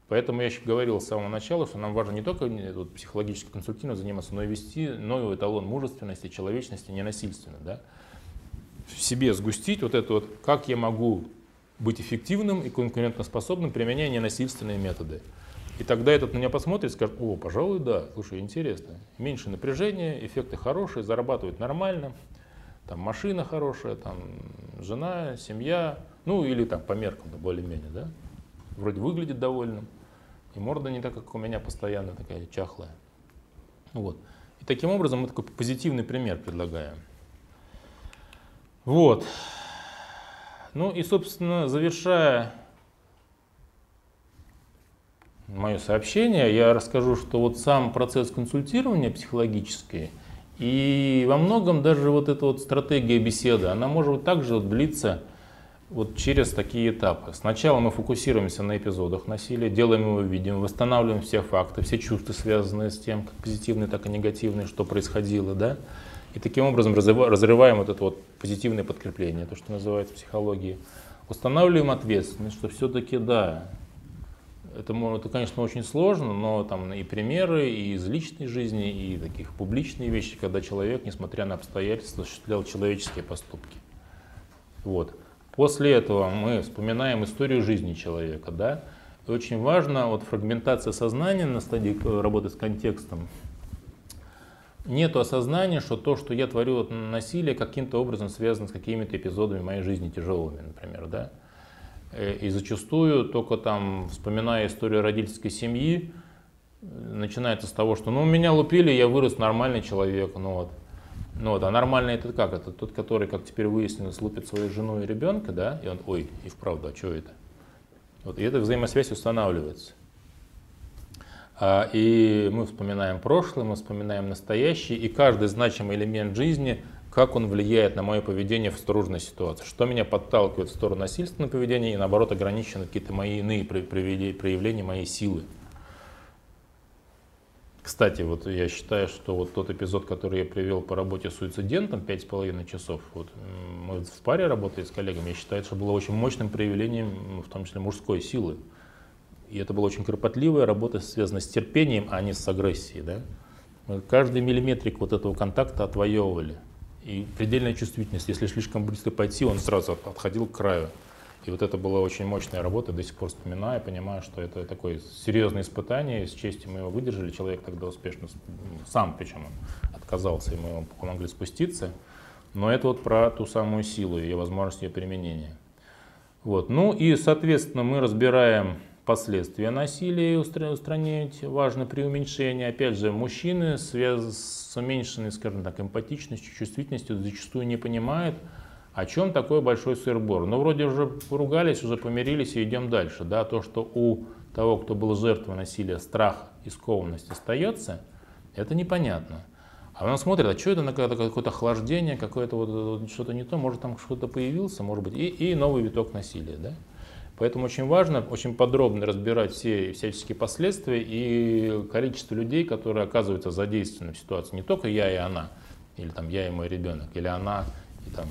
Поэтому я еще говорил с самого начала, что нам важно не только вот, психологически консультированно заниматься, но и вести новый эталон мужественности, человечности, ненасильственно. Да? В себе сгустить вот это вот, как я могу быть эффективным и конкурентоспособным, применяя ненасильственные методы. И тогда этот на меня посмотрит и скажет, о, пожалуй, да, слушай, интересно. Меньше напряжения, эффекты хорошие, зарабатывают нормально, там машина хорошая, там жена, семья, ну или там по меркам, да, более-менее, да. Вроде выглядит довольным. И морда не так, как у меня постоянно такая чахлая. Вот. И таким образом мы такой позитивный пример предлагаем. Вот. Ну и, собственно, завершая мое сообщение, я расскажу, что вот сам процесс консультирования психологический и во многом даже вот эта вот стратегия беседы, она может вот также вот длиться вот через такие этапы. Сначала мы фокусируемся на эпизодах насилия, делаем его видим, восстанавливаем все факты, все чувства, связанные с тем, как позитивные, так и негативные, что происходило, да, и таким образом разрываем вот это вот позитивное подкрепление, то, что называется психологией. Устанавливаем ответственность, что все-таки да, это, это, конечно, очень сложно, но там и примеры, и из личной жизни, и таких публичные вещи, когда человек, несмотря на обстоятельства, осуществлял человеческие поступки. Вот. После этого мы вспоминаем историю жизни человека, да. И очень важно, вот фрагментация сознания на стадии работы с контекстом. Нет осознания, что то, что я творю насилие, каким-то образом связано с какими-то эпизодами моей жизни тяжелыми, например, да. Э, и зачастую только там, вспоминая историю родительской семьи, начинается с того, что ну меня лупили, я вырос нормальный человек, ну вот. Ну вот, а нормальный это как? Это тот, который, как теперь выяснилось, лупит свою жену и ребенка, да, и он, ой, и вправду, а что это? Вот, и эта взаимосвязь устанавливается. А, и мы вспоминаем прошлое, мы вспоминаем настоящее, и каждый значимый элемент жизни, как он влияет на мое поведение в сложной ситуации, что меня подталкивает в сторону насильственного поведения и наоборот ограничивает какие-то мои иные проявления моей силы. Кстати, вот я считаю, что вот тот эпизод, который я привел по работе с суицидентом, 5,5 часов, вот мы в паре работали с коллегами, я считаю, что было очень мощным проявлением, в том числе мужской силы. И это была очень кропотливая работа, связанная с терпением, а не с агрессией. Да? Мы каждый миллиметрик вот этого контакта отвоевывали. И предельная чувствительность, если слишком близко пойти, он сразу отходил к краю. И вот это была очень мощная работа, до сих пор вспоминаю, понимаю, что это такое серьезное испытание, с честью мы его выдержали, человек тогда успешно, сам причем он отказался, и мы ему помогли спуститься. Но это вот про ту самую силу и возможность ее применения. Вот. Ну и, соответственно, мы разбираем последствия насилия и устранять важно при уменьшении. Опять же, мужчины связ... с уменьшенной, скажем так, эмпатичностью, чувствительностью зачастую не понимают, о чем такой большой сыр-бор? Ну, вроде уже поругались, уже помирились и идем дальше. Да? То, что у того, кто был жертвой насилия, страх и скованность остается, это непонятно. А он смотрит, а что это на какое-то охлаждение, какое-то вот, что-то не то, может там что-то появился, может быть, и, и новый виток насилия. Да? Поэтому очень важно очень подробно разбирать все всяческие последствия и количество людей, которые оказываются задействованы в ситуации. Не только я и она, или там я и мой ребенок, или она и там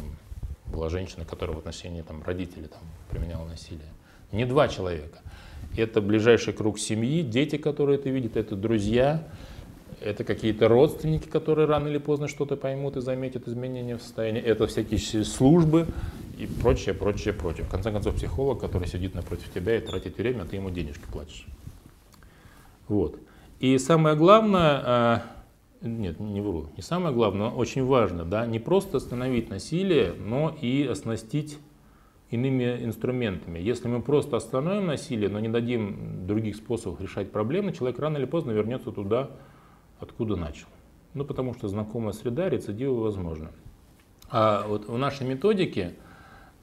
была женщина, которая в отношении там, родителей там, применяла насилие. Не два человека. Это ближайший круг семьи, дети, которые это видят, это друзья, это какие-то родственники, которые рано или поздно что-то поймут и заметят изменения в состоянии, это всякие службы и прочее, прочее, прочее. В конце концов, психолог, который сидит напротив тебя и тратит время, а ты ему денежки платишь. Вот. И самое главное, а, нет, не вру, не самое главное, но очень важно, да, не просто остановить насилие, но и оснастить иными инструментами. Если мы просто остановим насилие, но не дадим других способов решать проблемы, человек рано или поздно вернется туда, откуда начал. Ну, потому что знакомая среда, рецидивы возможны. А вот в нашей методике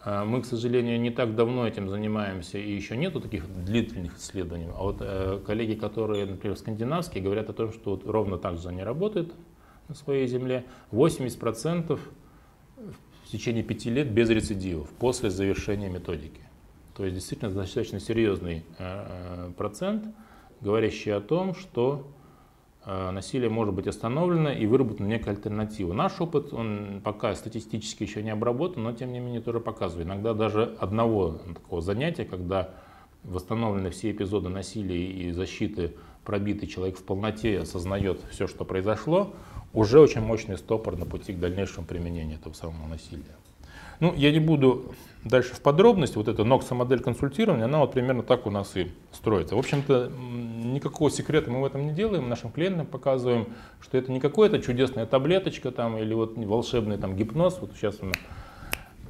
а, мы, к сожалению, не так давно этим занимаемся, и еще нету таких длительных исследований. А вот э, коллеги, которые, например, скандинавские, говорят о том, что вот ровно так же они работают на своей земле. 80% в течение пяти лет без рецидивов после завершения методики. То есть действительно достаточно серьезный э, э, процент, говорящий о том, что насилие может быть остановлено и выработана некая альтернатива. Наш опыт, он пока статистически еще не обработан, но тем не менее тоже показывает. Иногда даже одного такого занятия, когда восстановлены все эпизоды насилия и защиты, пробитый человек в полноте осознает все, что произошло, уже очень мощный стопор на пути к дальнейшему применению этого самого насилия. Ну, я не буду дальше в подробности. Вот эта Нокса модель консультирования, она вот примерно так у нас и строится. В общем-то, никакого секрета мы в этом не делаем. Нашим клиентам показываем, что это не какая-то чудесная таблеточка там или вот волшебный там гипноз. Вот сейчас у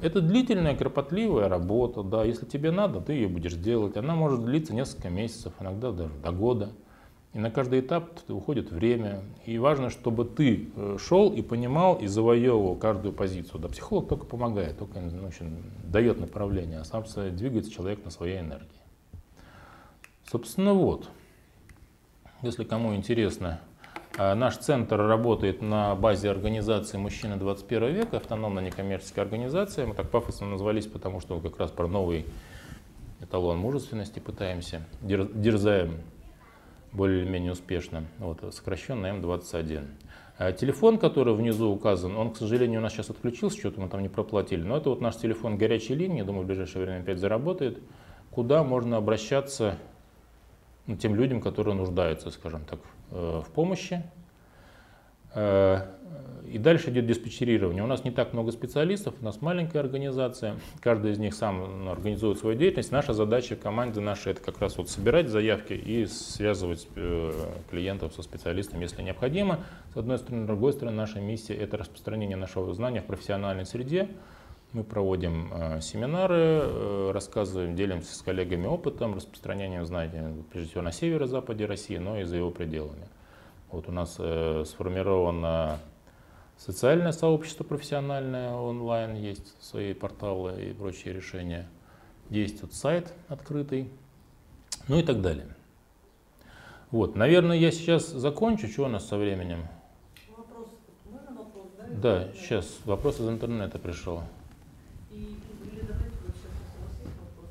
это длительная, кропотливая работа, да, если тебе надо, ты ее будешь делать. Она может длиться несколько месяцев, иногда даже до года. И на каждый этап уходит время. И важно, чтобы ты э, шел и понимал и завоевывал каждую позицию. Да, психолог только помогает, только ну, общем, дает направление, а сам двигается человек на своей энергии. Собственно, вот. Если кому интересно, э, наш центр работает на базе организации «Мужчины 21 века», автономная некоммерческая организация. Мы так пафосно назвались, потому что как раз про новый эталон мужественности пытаемся, дерзаем более-менее успешно, вот, сокращенно М21. А телефон, который внизу указан, он, к сожалению, у нас сейчас отключился, что-то мы там не проплатили, но это вот наш телефон горячей линии, думаю, в ближайшее время опять заработает, куда можно обращаться ну, тем людям, которые нуждаются, скажем так, э, в помощи. Э, и дальше идет диспетчерирование. У нас не так много специалистов, у нас маленькая организация, каждый из них сам ну, организует свою деятельность. Наша задача команды нашей это как раз вот собирать заявки и связывать э, клиентов со специалистом, если необходимо. С одной стороны, с другой стороны, наша миссия это распространение нашего знания в профессиональной среде. Мы проводим э, семинары, рассказываем, делимся с коллегами опытом, распространянием знаний, прежде всего на северо-западе России, но и за его пределами. Вот у нас э, сформировано социальное сообщество профессиональное онлайн, есть свои порталы и прочие решения. Есть вот сайт открытый, ну и так далее. Вот, наверное, я сейчас закончу. Что у нас со временем? Вопрос. Можно вопрос, да? Да, сейчас вопрос из интернета пришел. И, или давайте вот сейчас, если у вас есть вопрос.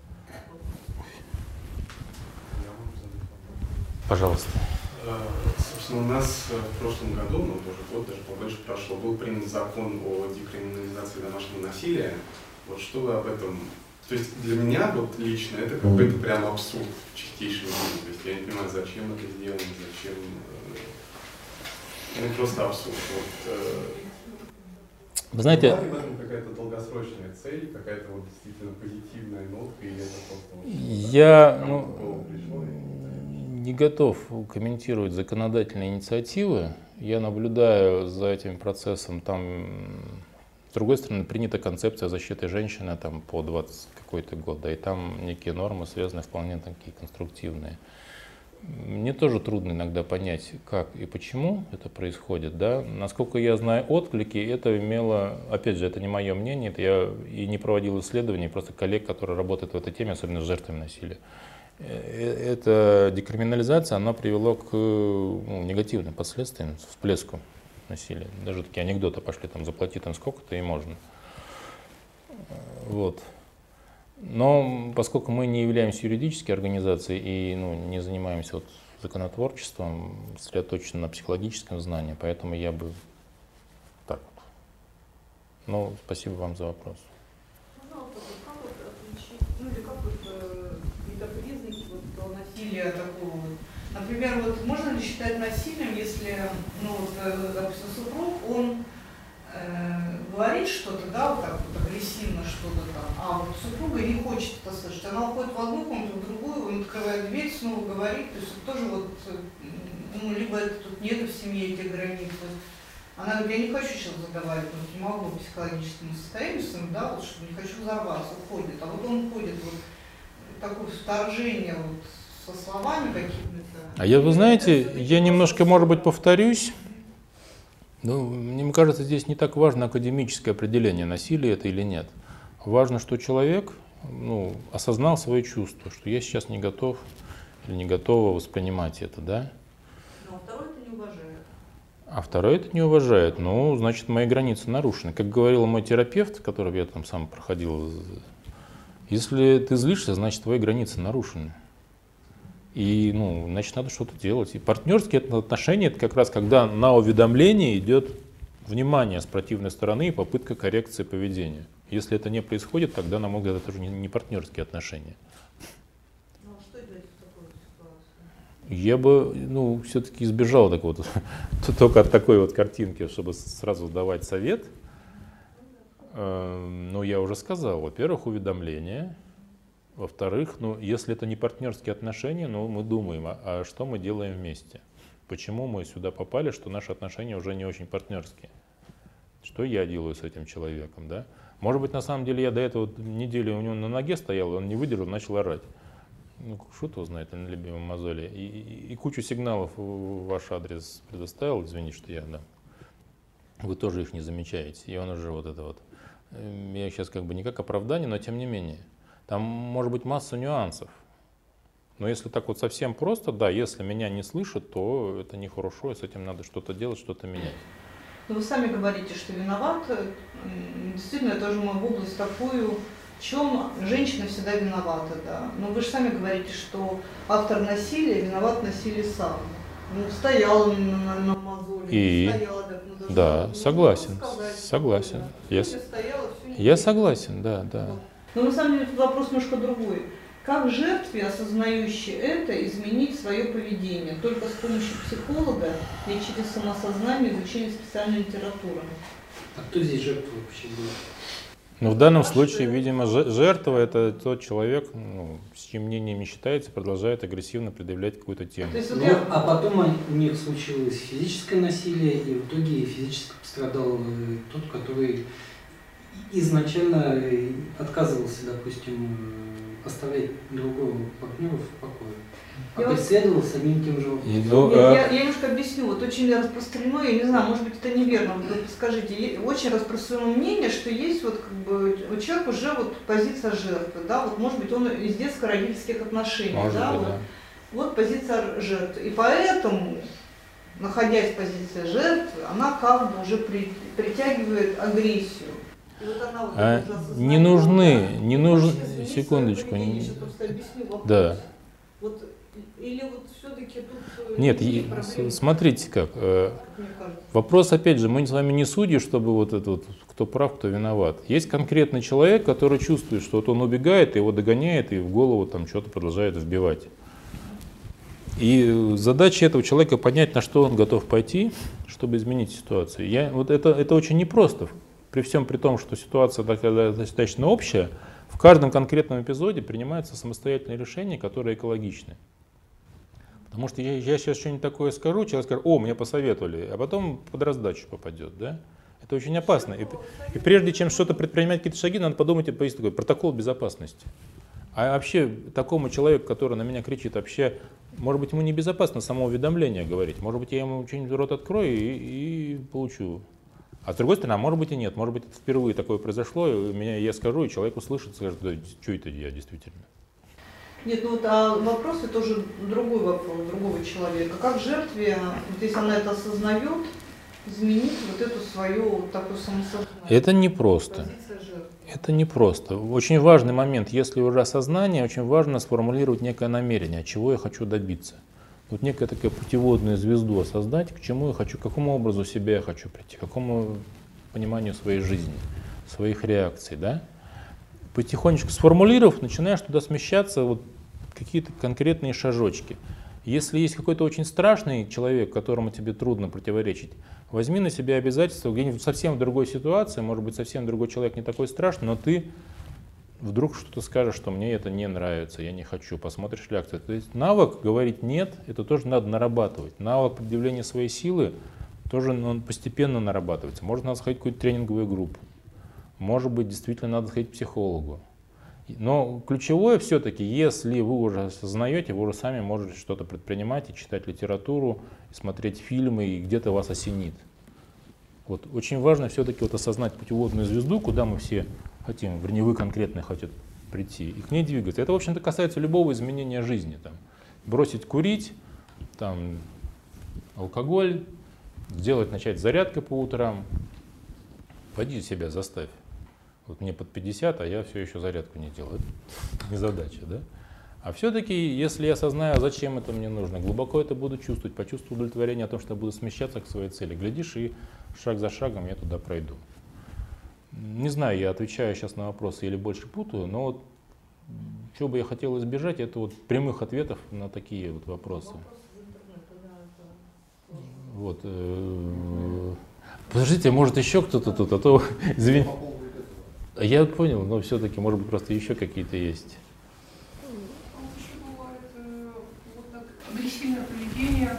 Пожалуйста. Э, собственно, у нас э, в прошлом году, ну, тоже год, даже побольше прошло, был принят закон о декриминализации домашнего насилия. Вот что вы об этом... То есть для меня вот лично это какой-то прям абсурд в чистейшем виде. То есть я не понимаю, зачем это сделано, зачем... Э, ну, просто абсурд. Вот, вы знаете... какая-то долгосрочная цель, какая-то вот действительно позитивная нотка, или это просто... Вот, я, ну, не готов комментировать законодательные инициативы. Я наблюдаю за этим процессом. Там, с другой стороны, принята концепция защиты женщины там, по 20 какой-то год, да, и там некие нормы связаны вполне такие конструктивные. Мне тоже трудно иногда понять, как и почему это происходит. Да? Насколько я знаю отклики, это имело, опять же, это не мое мнение, это я и не проводил исследований, просто коллег, которые работают в этой теме, особенно с жертвами насилия. Э, эта декриминализация, она привела к ну, негативным последствиям, всплеску насилия. Даже такие анекдоты пошли, там, заплати там сколько-то и можно. Вот. Но поскольку мы не являемся юридической организацией и ну, не занимаемся вот законотворчеством, сосредоточенным на психологическом знании, поэтому я бы так вот. Ну, спасибо вам за вопрос. Насилия такого. Например, вот можно ли считать насилием, если, ну, вот, э, допустим, супруг, он э, говорит что-то, да, вот так вот агрессивно что-то там, а вот супруга не хочет это слышать. Она уходит в одну комнату, в другую, он открывает дверь, снова говорит, то есть тоже вот, ну, либо это тут нет в семье этих границ. она говорит, я не хочу сейчас заговаривать, вот не могу в психологическом состоянии своем, да, вот что не хочу взорваться, уходит. А вот он уходит вот такое вторжение вот со словами какими-то. А я, вы знаете, я немножко, может быть, повторюсь. Ну, мне кажется, здесь не так важно академическое определение, насилия это или нет. Важно, что человек ну, осознал свои чувства, что я сейчас не готов или не готова воспринимать это, да? Но второй это не уважает. А второй это не уважает. Ну, значит, мои границы нарушены. Как говорил мой терапевт, которого я там сам проходил, если ты злишься, значит, твои границы нарушены. И, ну, значит, надо что-то делать. И партнерские отношения, это как раз когда на уведомление идет внимание с противной стороны и попытка коррекции поведения. Если это не происходит, тогда, на мой взгляд, это уже не, не партнерские отношения. Ну, а? Я бы, ну, все-таки избежал такого, *laughs* только от такой вот картинки, чтобы сразу давать совет. Эм, ну, я уже сказал, во-первых, уведомление, во-вторых, ну, если это не партнерские отношения, ну, мы думаем, а, а что мы делаем вместе? Почему мы сюда попали, что наши отношения уже не очень партнерские? Что я делаю с этим человеком, да? Может быть, на самом деле я до этого недели у него на ноге стоял, он не выдержал, начал орать. Ну, что его знает на любимом мозоле. И, и, и кучу сигналов в ваш адрес предоставил, извините, что я, да. Вы тоже их не замечаете. И он уже вот это вот. Эм, я сейчас как бы не как оправдание, но тем не менее. Там может быть масса нюансов. Но если так вот совсем просто, да, если меня не слышат, то это нехорошо, и с этим надо что-то делать, что-то менять. Но вы сами говорите, что виноват. Действительно, я тоже могу область такую, в чем женщина всегда виновата, да. Но вы же сами говорите, что автор насилия виноват в насилии сам. Ну, стоял на, на, мозоли, и... стояла, так, ну, да, ну, согласен, сказать, согласен. Да. Я, стояла, я согласен, да, да. Но на самом деле тут вопрос немножко другой. Как жертве, осознающей это, изменить свое поведение? Только с помощью психолога или через самосознание, изучение специальной литературы? А кто здесь жертва вообще был? Ну, в данном случае, видимо, жертва – это тот человек, ну, с чьим мнением не считается, продолжает агрессивно предъявлять какую-то тему. Ну, а потом у них случилось физическое насилие, и в итоге физически пострадал э, тот, который изначально э, отказывался, допустим, оставлять другого партнера в покое. А я преследовал с одним тем же. Ну, я, а... я, я немножко объясню. Вот очень распространено, я не знаю, может быть это неверно, вы скажите, очень распространено мнение, что есть вот как бы у человека уже вот позиция жертвы, да, вот может быть он из детско-родительских отношений, может да, быть, вот, да. вот позиция жертвы. И поэтому находясь в позиции жертвы, она как бы уже при, притягивает агрессию. А не нужны, не нужны, секундочку. Не, да. Вот, или вот все-таки тут... Э, Нет, и, смотрите как. Э, вопрос, опять же, мы с вами не судьи, чтобы вот это вот, кто прав, кто виноват. Есть конкретный человек, который чувствует, что вот он убегает, его догоняет и в голову там что-то продолжает вбивать. И задача этого человека понять, на что он готов пойти, чтобы изменить ситуацию. Я, вот это, это очень непросто при всем при том, что ситуация такая достаточно общая, в каждом конкретном эпизоде принимаются самостоятельные решения, которые экологичны. Потому что я, я сейчас что-нибудь такое скажу, человек скажет, о, мне посоветовали, а потом под раздачу попадет. Да? Это очень опасно. И, и прежде чем что-то предпринимать, какие-то шаги, надо подумать, есть такой протокол безопасности. А вообще такому человеку, который на меня кричит, вообще, может быть, ему небезопасно само уведомление говорить. Может быть, я ему что-нибудь рот открою и, и получу а с другой стороны, а может быть и нет, может быть это впервые такое произошло, и меня я скажу, и человек услышит, скажет, да, что это я действительно. Нет, ну вот а вопрос это тоже другой вопрос, другого человека. Как жертве, вот если она это осознает, изменить вот эту свою вот такую самосознание? Это непросто. Это непросто. Очень важный момент, если уже осознание, очень важно сформулировать некое намерение, чего я хочу добиться вот некая такая путеводную звезду создать, к чему я хочу, к какому образу себя я хочу прийти, к какому пониманию своей жизни, своих реакций, да? Потихонечку сформулировав, начинаешь туда смещаться вот какие-то конкретные шажочки. Если есть какой-то очень страшный человек, которому тебе трудно противоречить, возьми на себя обязательство где-нибудь совсем в другой ситуации, может быть, совсем другой человек не такой страшный, но ты вдруг что-то скажешь, что мне это не нравится, я не хочу, посмотришь реакцию. То есть навык говорить нет, это тоже надо нарабатывать. Навык предъявления своей силы тоже он постепенно нарабатывается. Может, надо сходить в какую-то тренинговую группу. Может быть, действительно надо сходить к психологу. Но ключевое все-таки, если вы уже осознаете, вы уже сами можете что-то предпринимать и читать литературу, и смотреть фильмы, и где-то вас осенит. Вот очень важно все-таки вот осознать путеводную звезду, куда мы все хотим, вернее, вы конкретно хотите прийти, и к ней двигаться. Это, в общем-то, касается любого изменения жизни. Там, бросить курить, там, алкоголь, сделать, начать зарядкой по утрам. Пойди себя заставь. Вот мне под 50, а я все еще зарядку не делаю. Это не задача, да? А все-таки, если я осознаю, зачем это мне нужно, глубоко это буду чувствовать, почувствую удовлетворение о том, что я буду смещаться к своей цели. Глядишь, и шаг за шагом я туда пройду. Не знаю, я отвечаю сейчас на вопросы или больше путаю, но вот что бы я хотел избежать, это вот прямых ответов на такие вот вопросы. Вот. Э, подождите, может еще кто-то тут, а то, *laughs* извини. Я понял, но все-таки, может быть, просто еще какие-то есть. бывает э, вот так, агрессивное поведение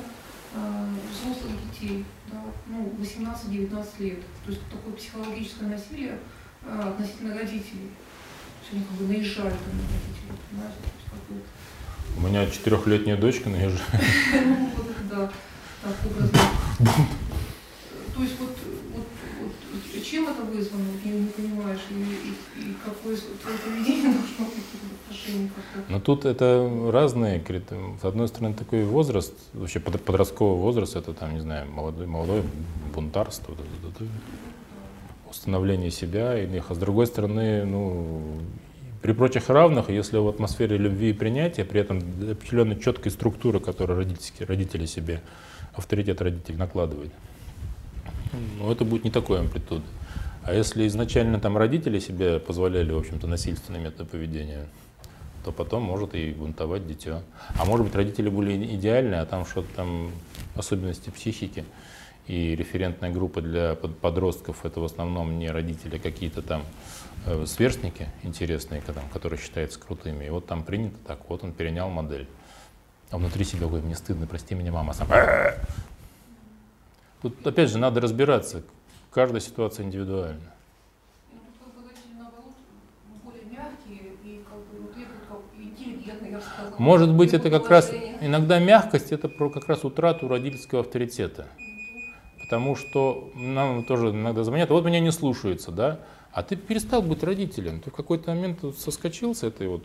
э, взрослых детей, да, ну, 18-19 лет. То есть такое психологическое насилие э, относительно родителей. То есть они как бы наезжают на родителей, понимаете? То есть, как бы, У меня четырехлетняя дочка наезжает. *laughs* ну, вот, да, так образно. *laughs* То есть вот, вот чем это вызвано, вот, не, понимаешь, и, и, и какое твое поведение должно быть как-то. Но тут это разные критерии. С одной стороны, такой возраст, вообще под- подростковый возраст, это там, не знаю, молодой, молодое бунтарство, установление себя иных. А с другой стороны, ну, при прочих равных, если в атмосфере любви и принятия, при этом определенной четкой структуры, которую родительские, родители себе, авторитет родителей накладывают, ну, это будет не такой амплитуд. А если изначально там родители себе позволяли, в общем-то, насильственные методы поведения, то потом может и бунтовать дитя. А может быть, родители были идеальны, а там что-то там особенности психики. И референтная группа для под- подростков это в основном не родители, а какие-то там э, сверстники интересные, которые считаются крутыми. И вот там принято так, вот он перенял модель. А внутри себя, ой, мне стыдно, прости меня, мама, сам. Тут опять же надо разбираться, каждая ситуация индивидуальна. Может быть, это как раз, иногда мягкость, это про как раз утрату родительского авторитета. Потому что нам тоже иногда звонят, вот меня не слушаются, да, а ты перестал быть родителем, ты в какой-то момент соскочил с этой вот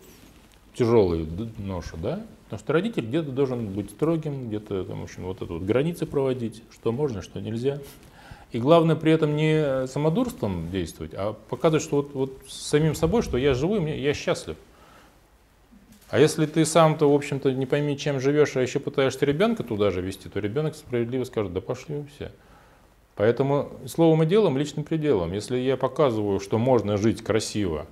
тяжелой д- ноши, да, потому что родитель где-то должен быть строгим, где-то, там, в общем, вот это вот границы проводить, что можно, что нельзя. И главное при этом не самодурством действовать, а показывать, что вот, вот самим собой, что я живу, мне, я счастлив. А если ты сам-то, в общем-то, не пойми, чем живешь, а еще пытаешься ребенка туда же вести, то ребенок справедливо скажет, да пошли все. Поэтому словом и делом, личным пределом. Если я показываю, что можно жить красиво,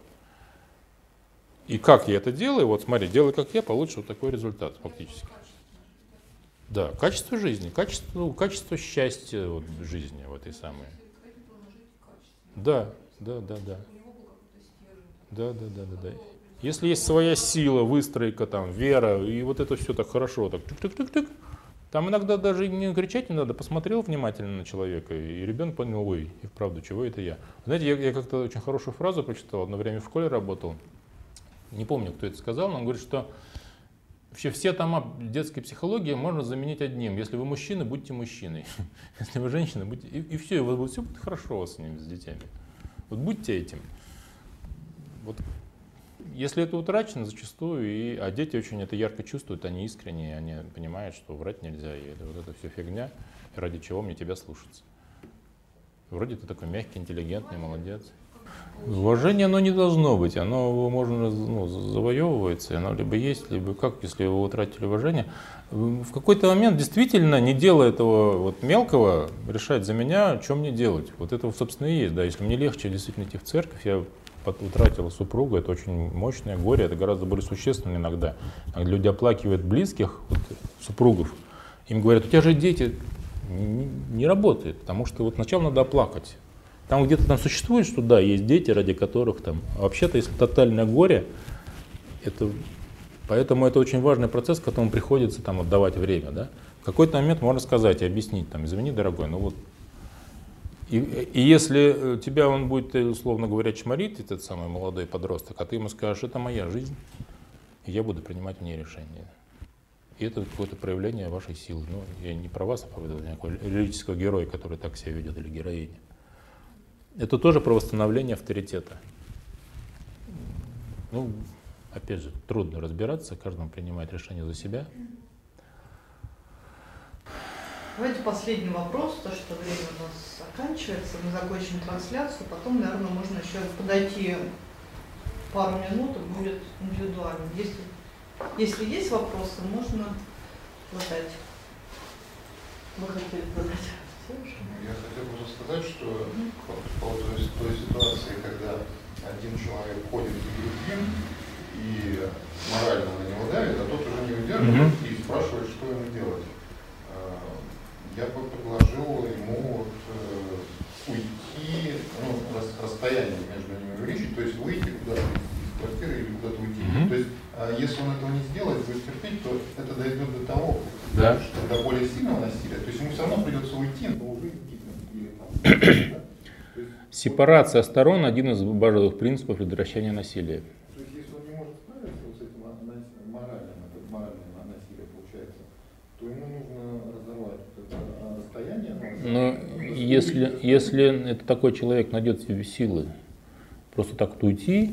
и как я это делаю, вот смотри, делай как я, получишь вот такой результат фактически. Да, качество жизни, качество, ну, качество счастья вот, жизни в этой самой. Да, да, да, да. Да, да, да, да, да. Если есть своя сила, выстройка, там, вера, и вот это все так хорошо, так тык-тык-тык-тык, там иногда даже не кричать не надо, посмотрел внимательно на человека, и ребенок понял, ой, и вправду, чего это я. Знаете, я, я как-то очень хорошую фразу прочитал, одно время в школе работал, не помню, кто это сказал, но он говорит, что вообще все тома детской психологии можно заменить одним. Если вы мужчина, будьте мужчиной. *laughs* Если вы женщина, будьте... И, и все, и будет, все будет хорошо у вас с ними, с детьми. Вот будьте этим. Вот если это утрачено зачастую, и, а дети очень это ярко чувствуют, они искренние, они понимают, что врать нельзя, и это, вот это все фигня, ради чего мне тебя слушаться. Вроде ты такой мягкий, интеллигентный, молодец. Уважение, оно не должно быть, оно можно ну, завоевывается, оно либо есть, либо как, если вы утратили уважение. В какой-то момент действительно, не делая этого вот мелкого, решать за меня, что мне делать. Вот это, собственно, и есть. Да, если мне легче действительно идти в церковь, я пот- утратил супруга, это очень мощное горе, это гораздо более существенно иногда. Люди оплакивают близких, вот, супругов, им говорят, у тебя же дети, не, не работает, потому что вот сначала надо оплакать. Там где-то там существует, что да, есть дети, ради которых там. А вообще-то, если тотальное горе, это, поэтому это очень важный процесс, к которому приходится там отдавать время, да. В какой-то момент можно сказать и объяснить, там, извини, дорогой, ну вот и, и если э, тебя он будет, э, условно говоря, чморить, этот самый молодой подросток, а ты ему скажешь, это моя жизнь, и я буду принимать мне решения. И это какое-то проявление вашей силы. Ну, я не про вас, а про некого лирического героя, который так себя ведет, или героиня. Это тоже про восстановление авторитета. Ну, опять же, трудно разбираться, каждому принимать решение за себя. Давайте последний вопрос, то что время у нас заканчивается, мы закончим трансляцию, потом, наверное, можно еще подойти пару минут, и будет индивидуально. Если, если есть вопросы, можно задать. Вы хотели задать? Я хотел бы сказать, что по поводу той ситуации, когда один человек ходит за другим и морально на него давит, а тот уже не удерживает mm-hmm. и спрашивает, что ему делать я бы предложил ему вот, э, уйти, ну, рас, расстояние между ними увеличить, то есть выйти куда-то из квартиры или куда-то уйти. Mm-hmm. То есть, э, если он этого не сделает, будет терпеть, то это дойдет до того, да. что до более сильного насилия. То есть ему все равно придется уйти, но уже или там. *clears throat* Сепарация сторон – один из базовых принципов предотвращения насилия. Но если, если это такой человек найдет в себе силы просто так уйти,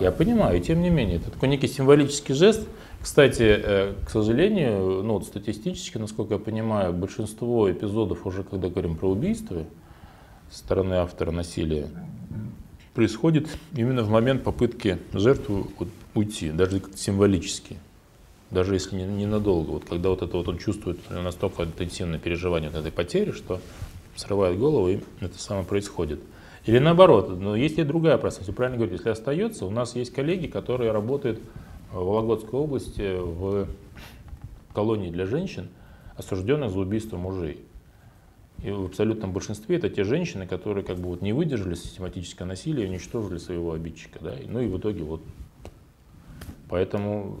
я понимаю, тем не менее, это такой некий символический жест. Кстати, э, к сожалению, ну, вот статистически, насколько я понимаю, большинство эпизодов уже, когда говорим про убийство со стороны автора насилия, происходит именно в момент попытки жертвы уйти, даже символически даже если ненадолго. Вот когда вот это вот он чувствует настолько интенсивное переживание вот этой потери, что срывает голову, и это самое происходит. Или наоборот, но есть и другая пространность. Вы правильно говорите, если остается, у нас есть коллеги, которые работают в Вологодской области в колонии для женщин, осужденных за убийство мужей. И в абсолютном большинстве это те женщины, которые как бы вот не выдержали систематическое насилие и уничтожили своего обидчика. Да? Ну и в итоге вот. Поэтому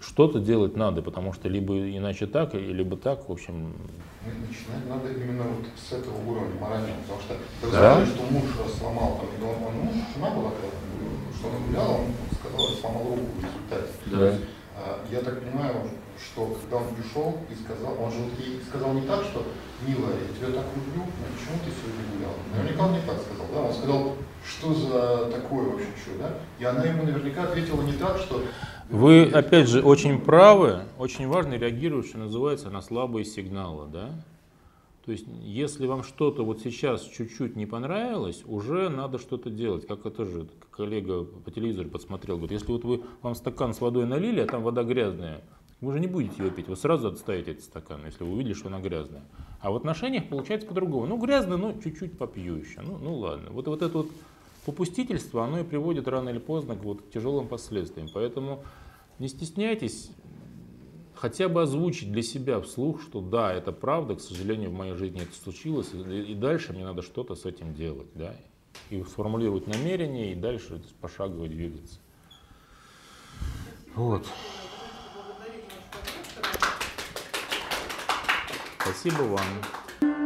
что-то делать надо, потому что либо иначе так, либо так, в общем. Начинать надо именно вот с этого уровня морального, потому что вы да? сказали, что муж сломал, там, он, он, ну, жена была, что она гуляла, он сказал, сломал руку в результате. Да. Есть, а, я так понимаю, что когда он пришел и сказал, он же вот ей сказал не так, что милая, я тебя так люблю, но почему ты сегодня гуляла? Наверняка он не так сказал, да? Он сказал, что за такое вообще что, да? И она ему наверняка ответила не так, что вы, опять же, очень правы, очень важно реагировать, что называется, на слабые сигналы. Да? То есть, если вам что-то вот сейчас чуть-чуть не понравилось, уже надо что-то делать. Как это же коллега по телевизору подсмотрел, говорит, если вот вы вам стакан с водой налили, а там вода грязная, вы же не будете ее пить, вы сразу отставите этот стакан, если вы увидели, что она грязная. А в отношениях получается по-другому. Ну, грязно, ну, чуть-чуть попью еще. Ну, ну ладно. Вот, вот это вот попустительство, оно и приводит рано или поздно к вот тяжелым последствиям. Поэтому не стесняйтесь хотя бы озвучить для себя вслух, что да, это правда, к сожалению, в моей жизни это случилось, и дальше мне надо что-то с этим делать, да, и сформулировать намерение, и дальше пошагово двигаться. Вот. Спасибо вам.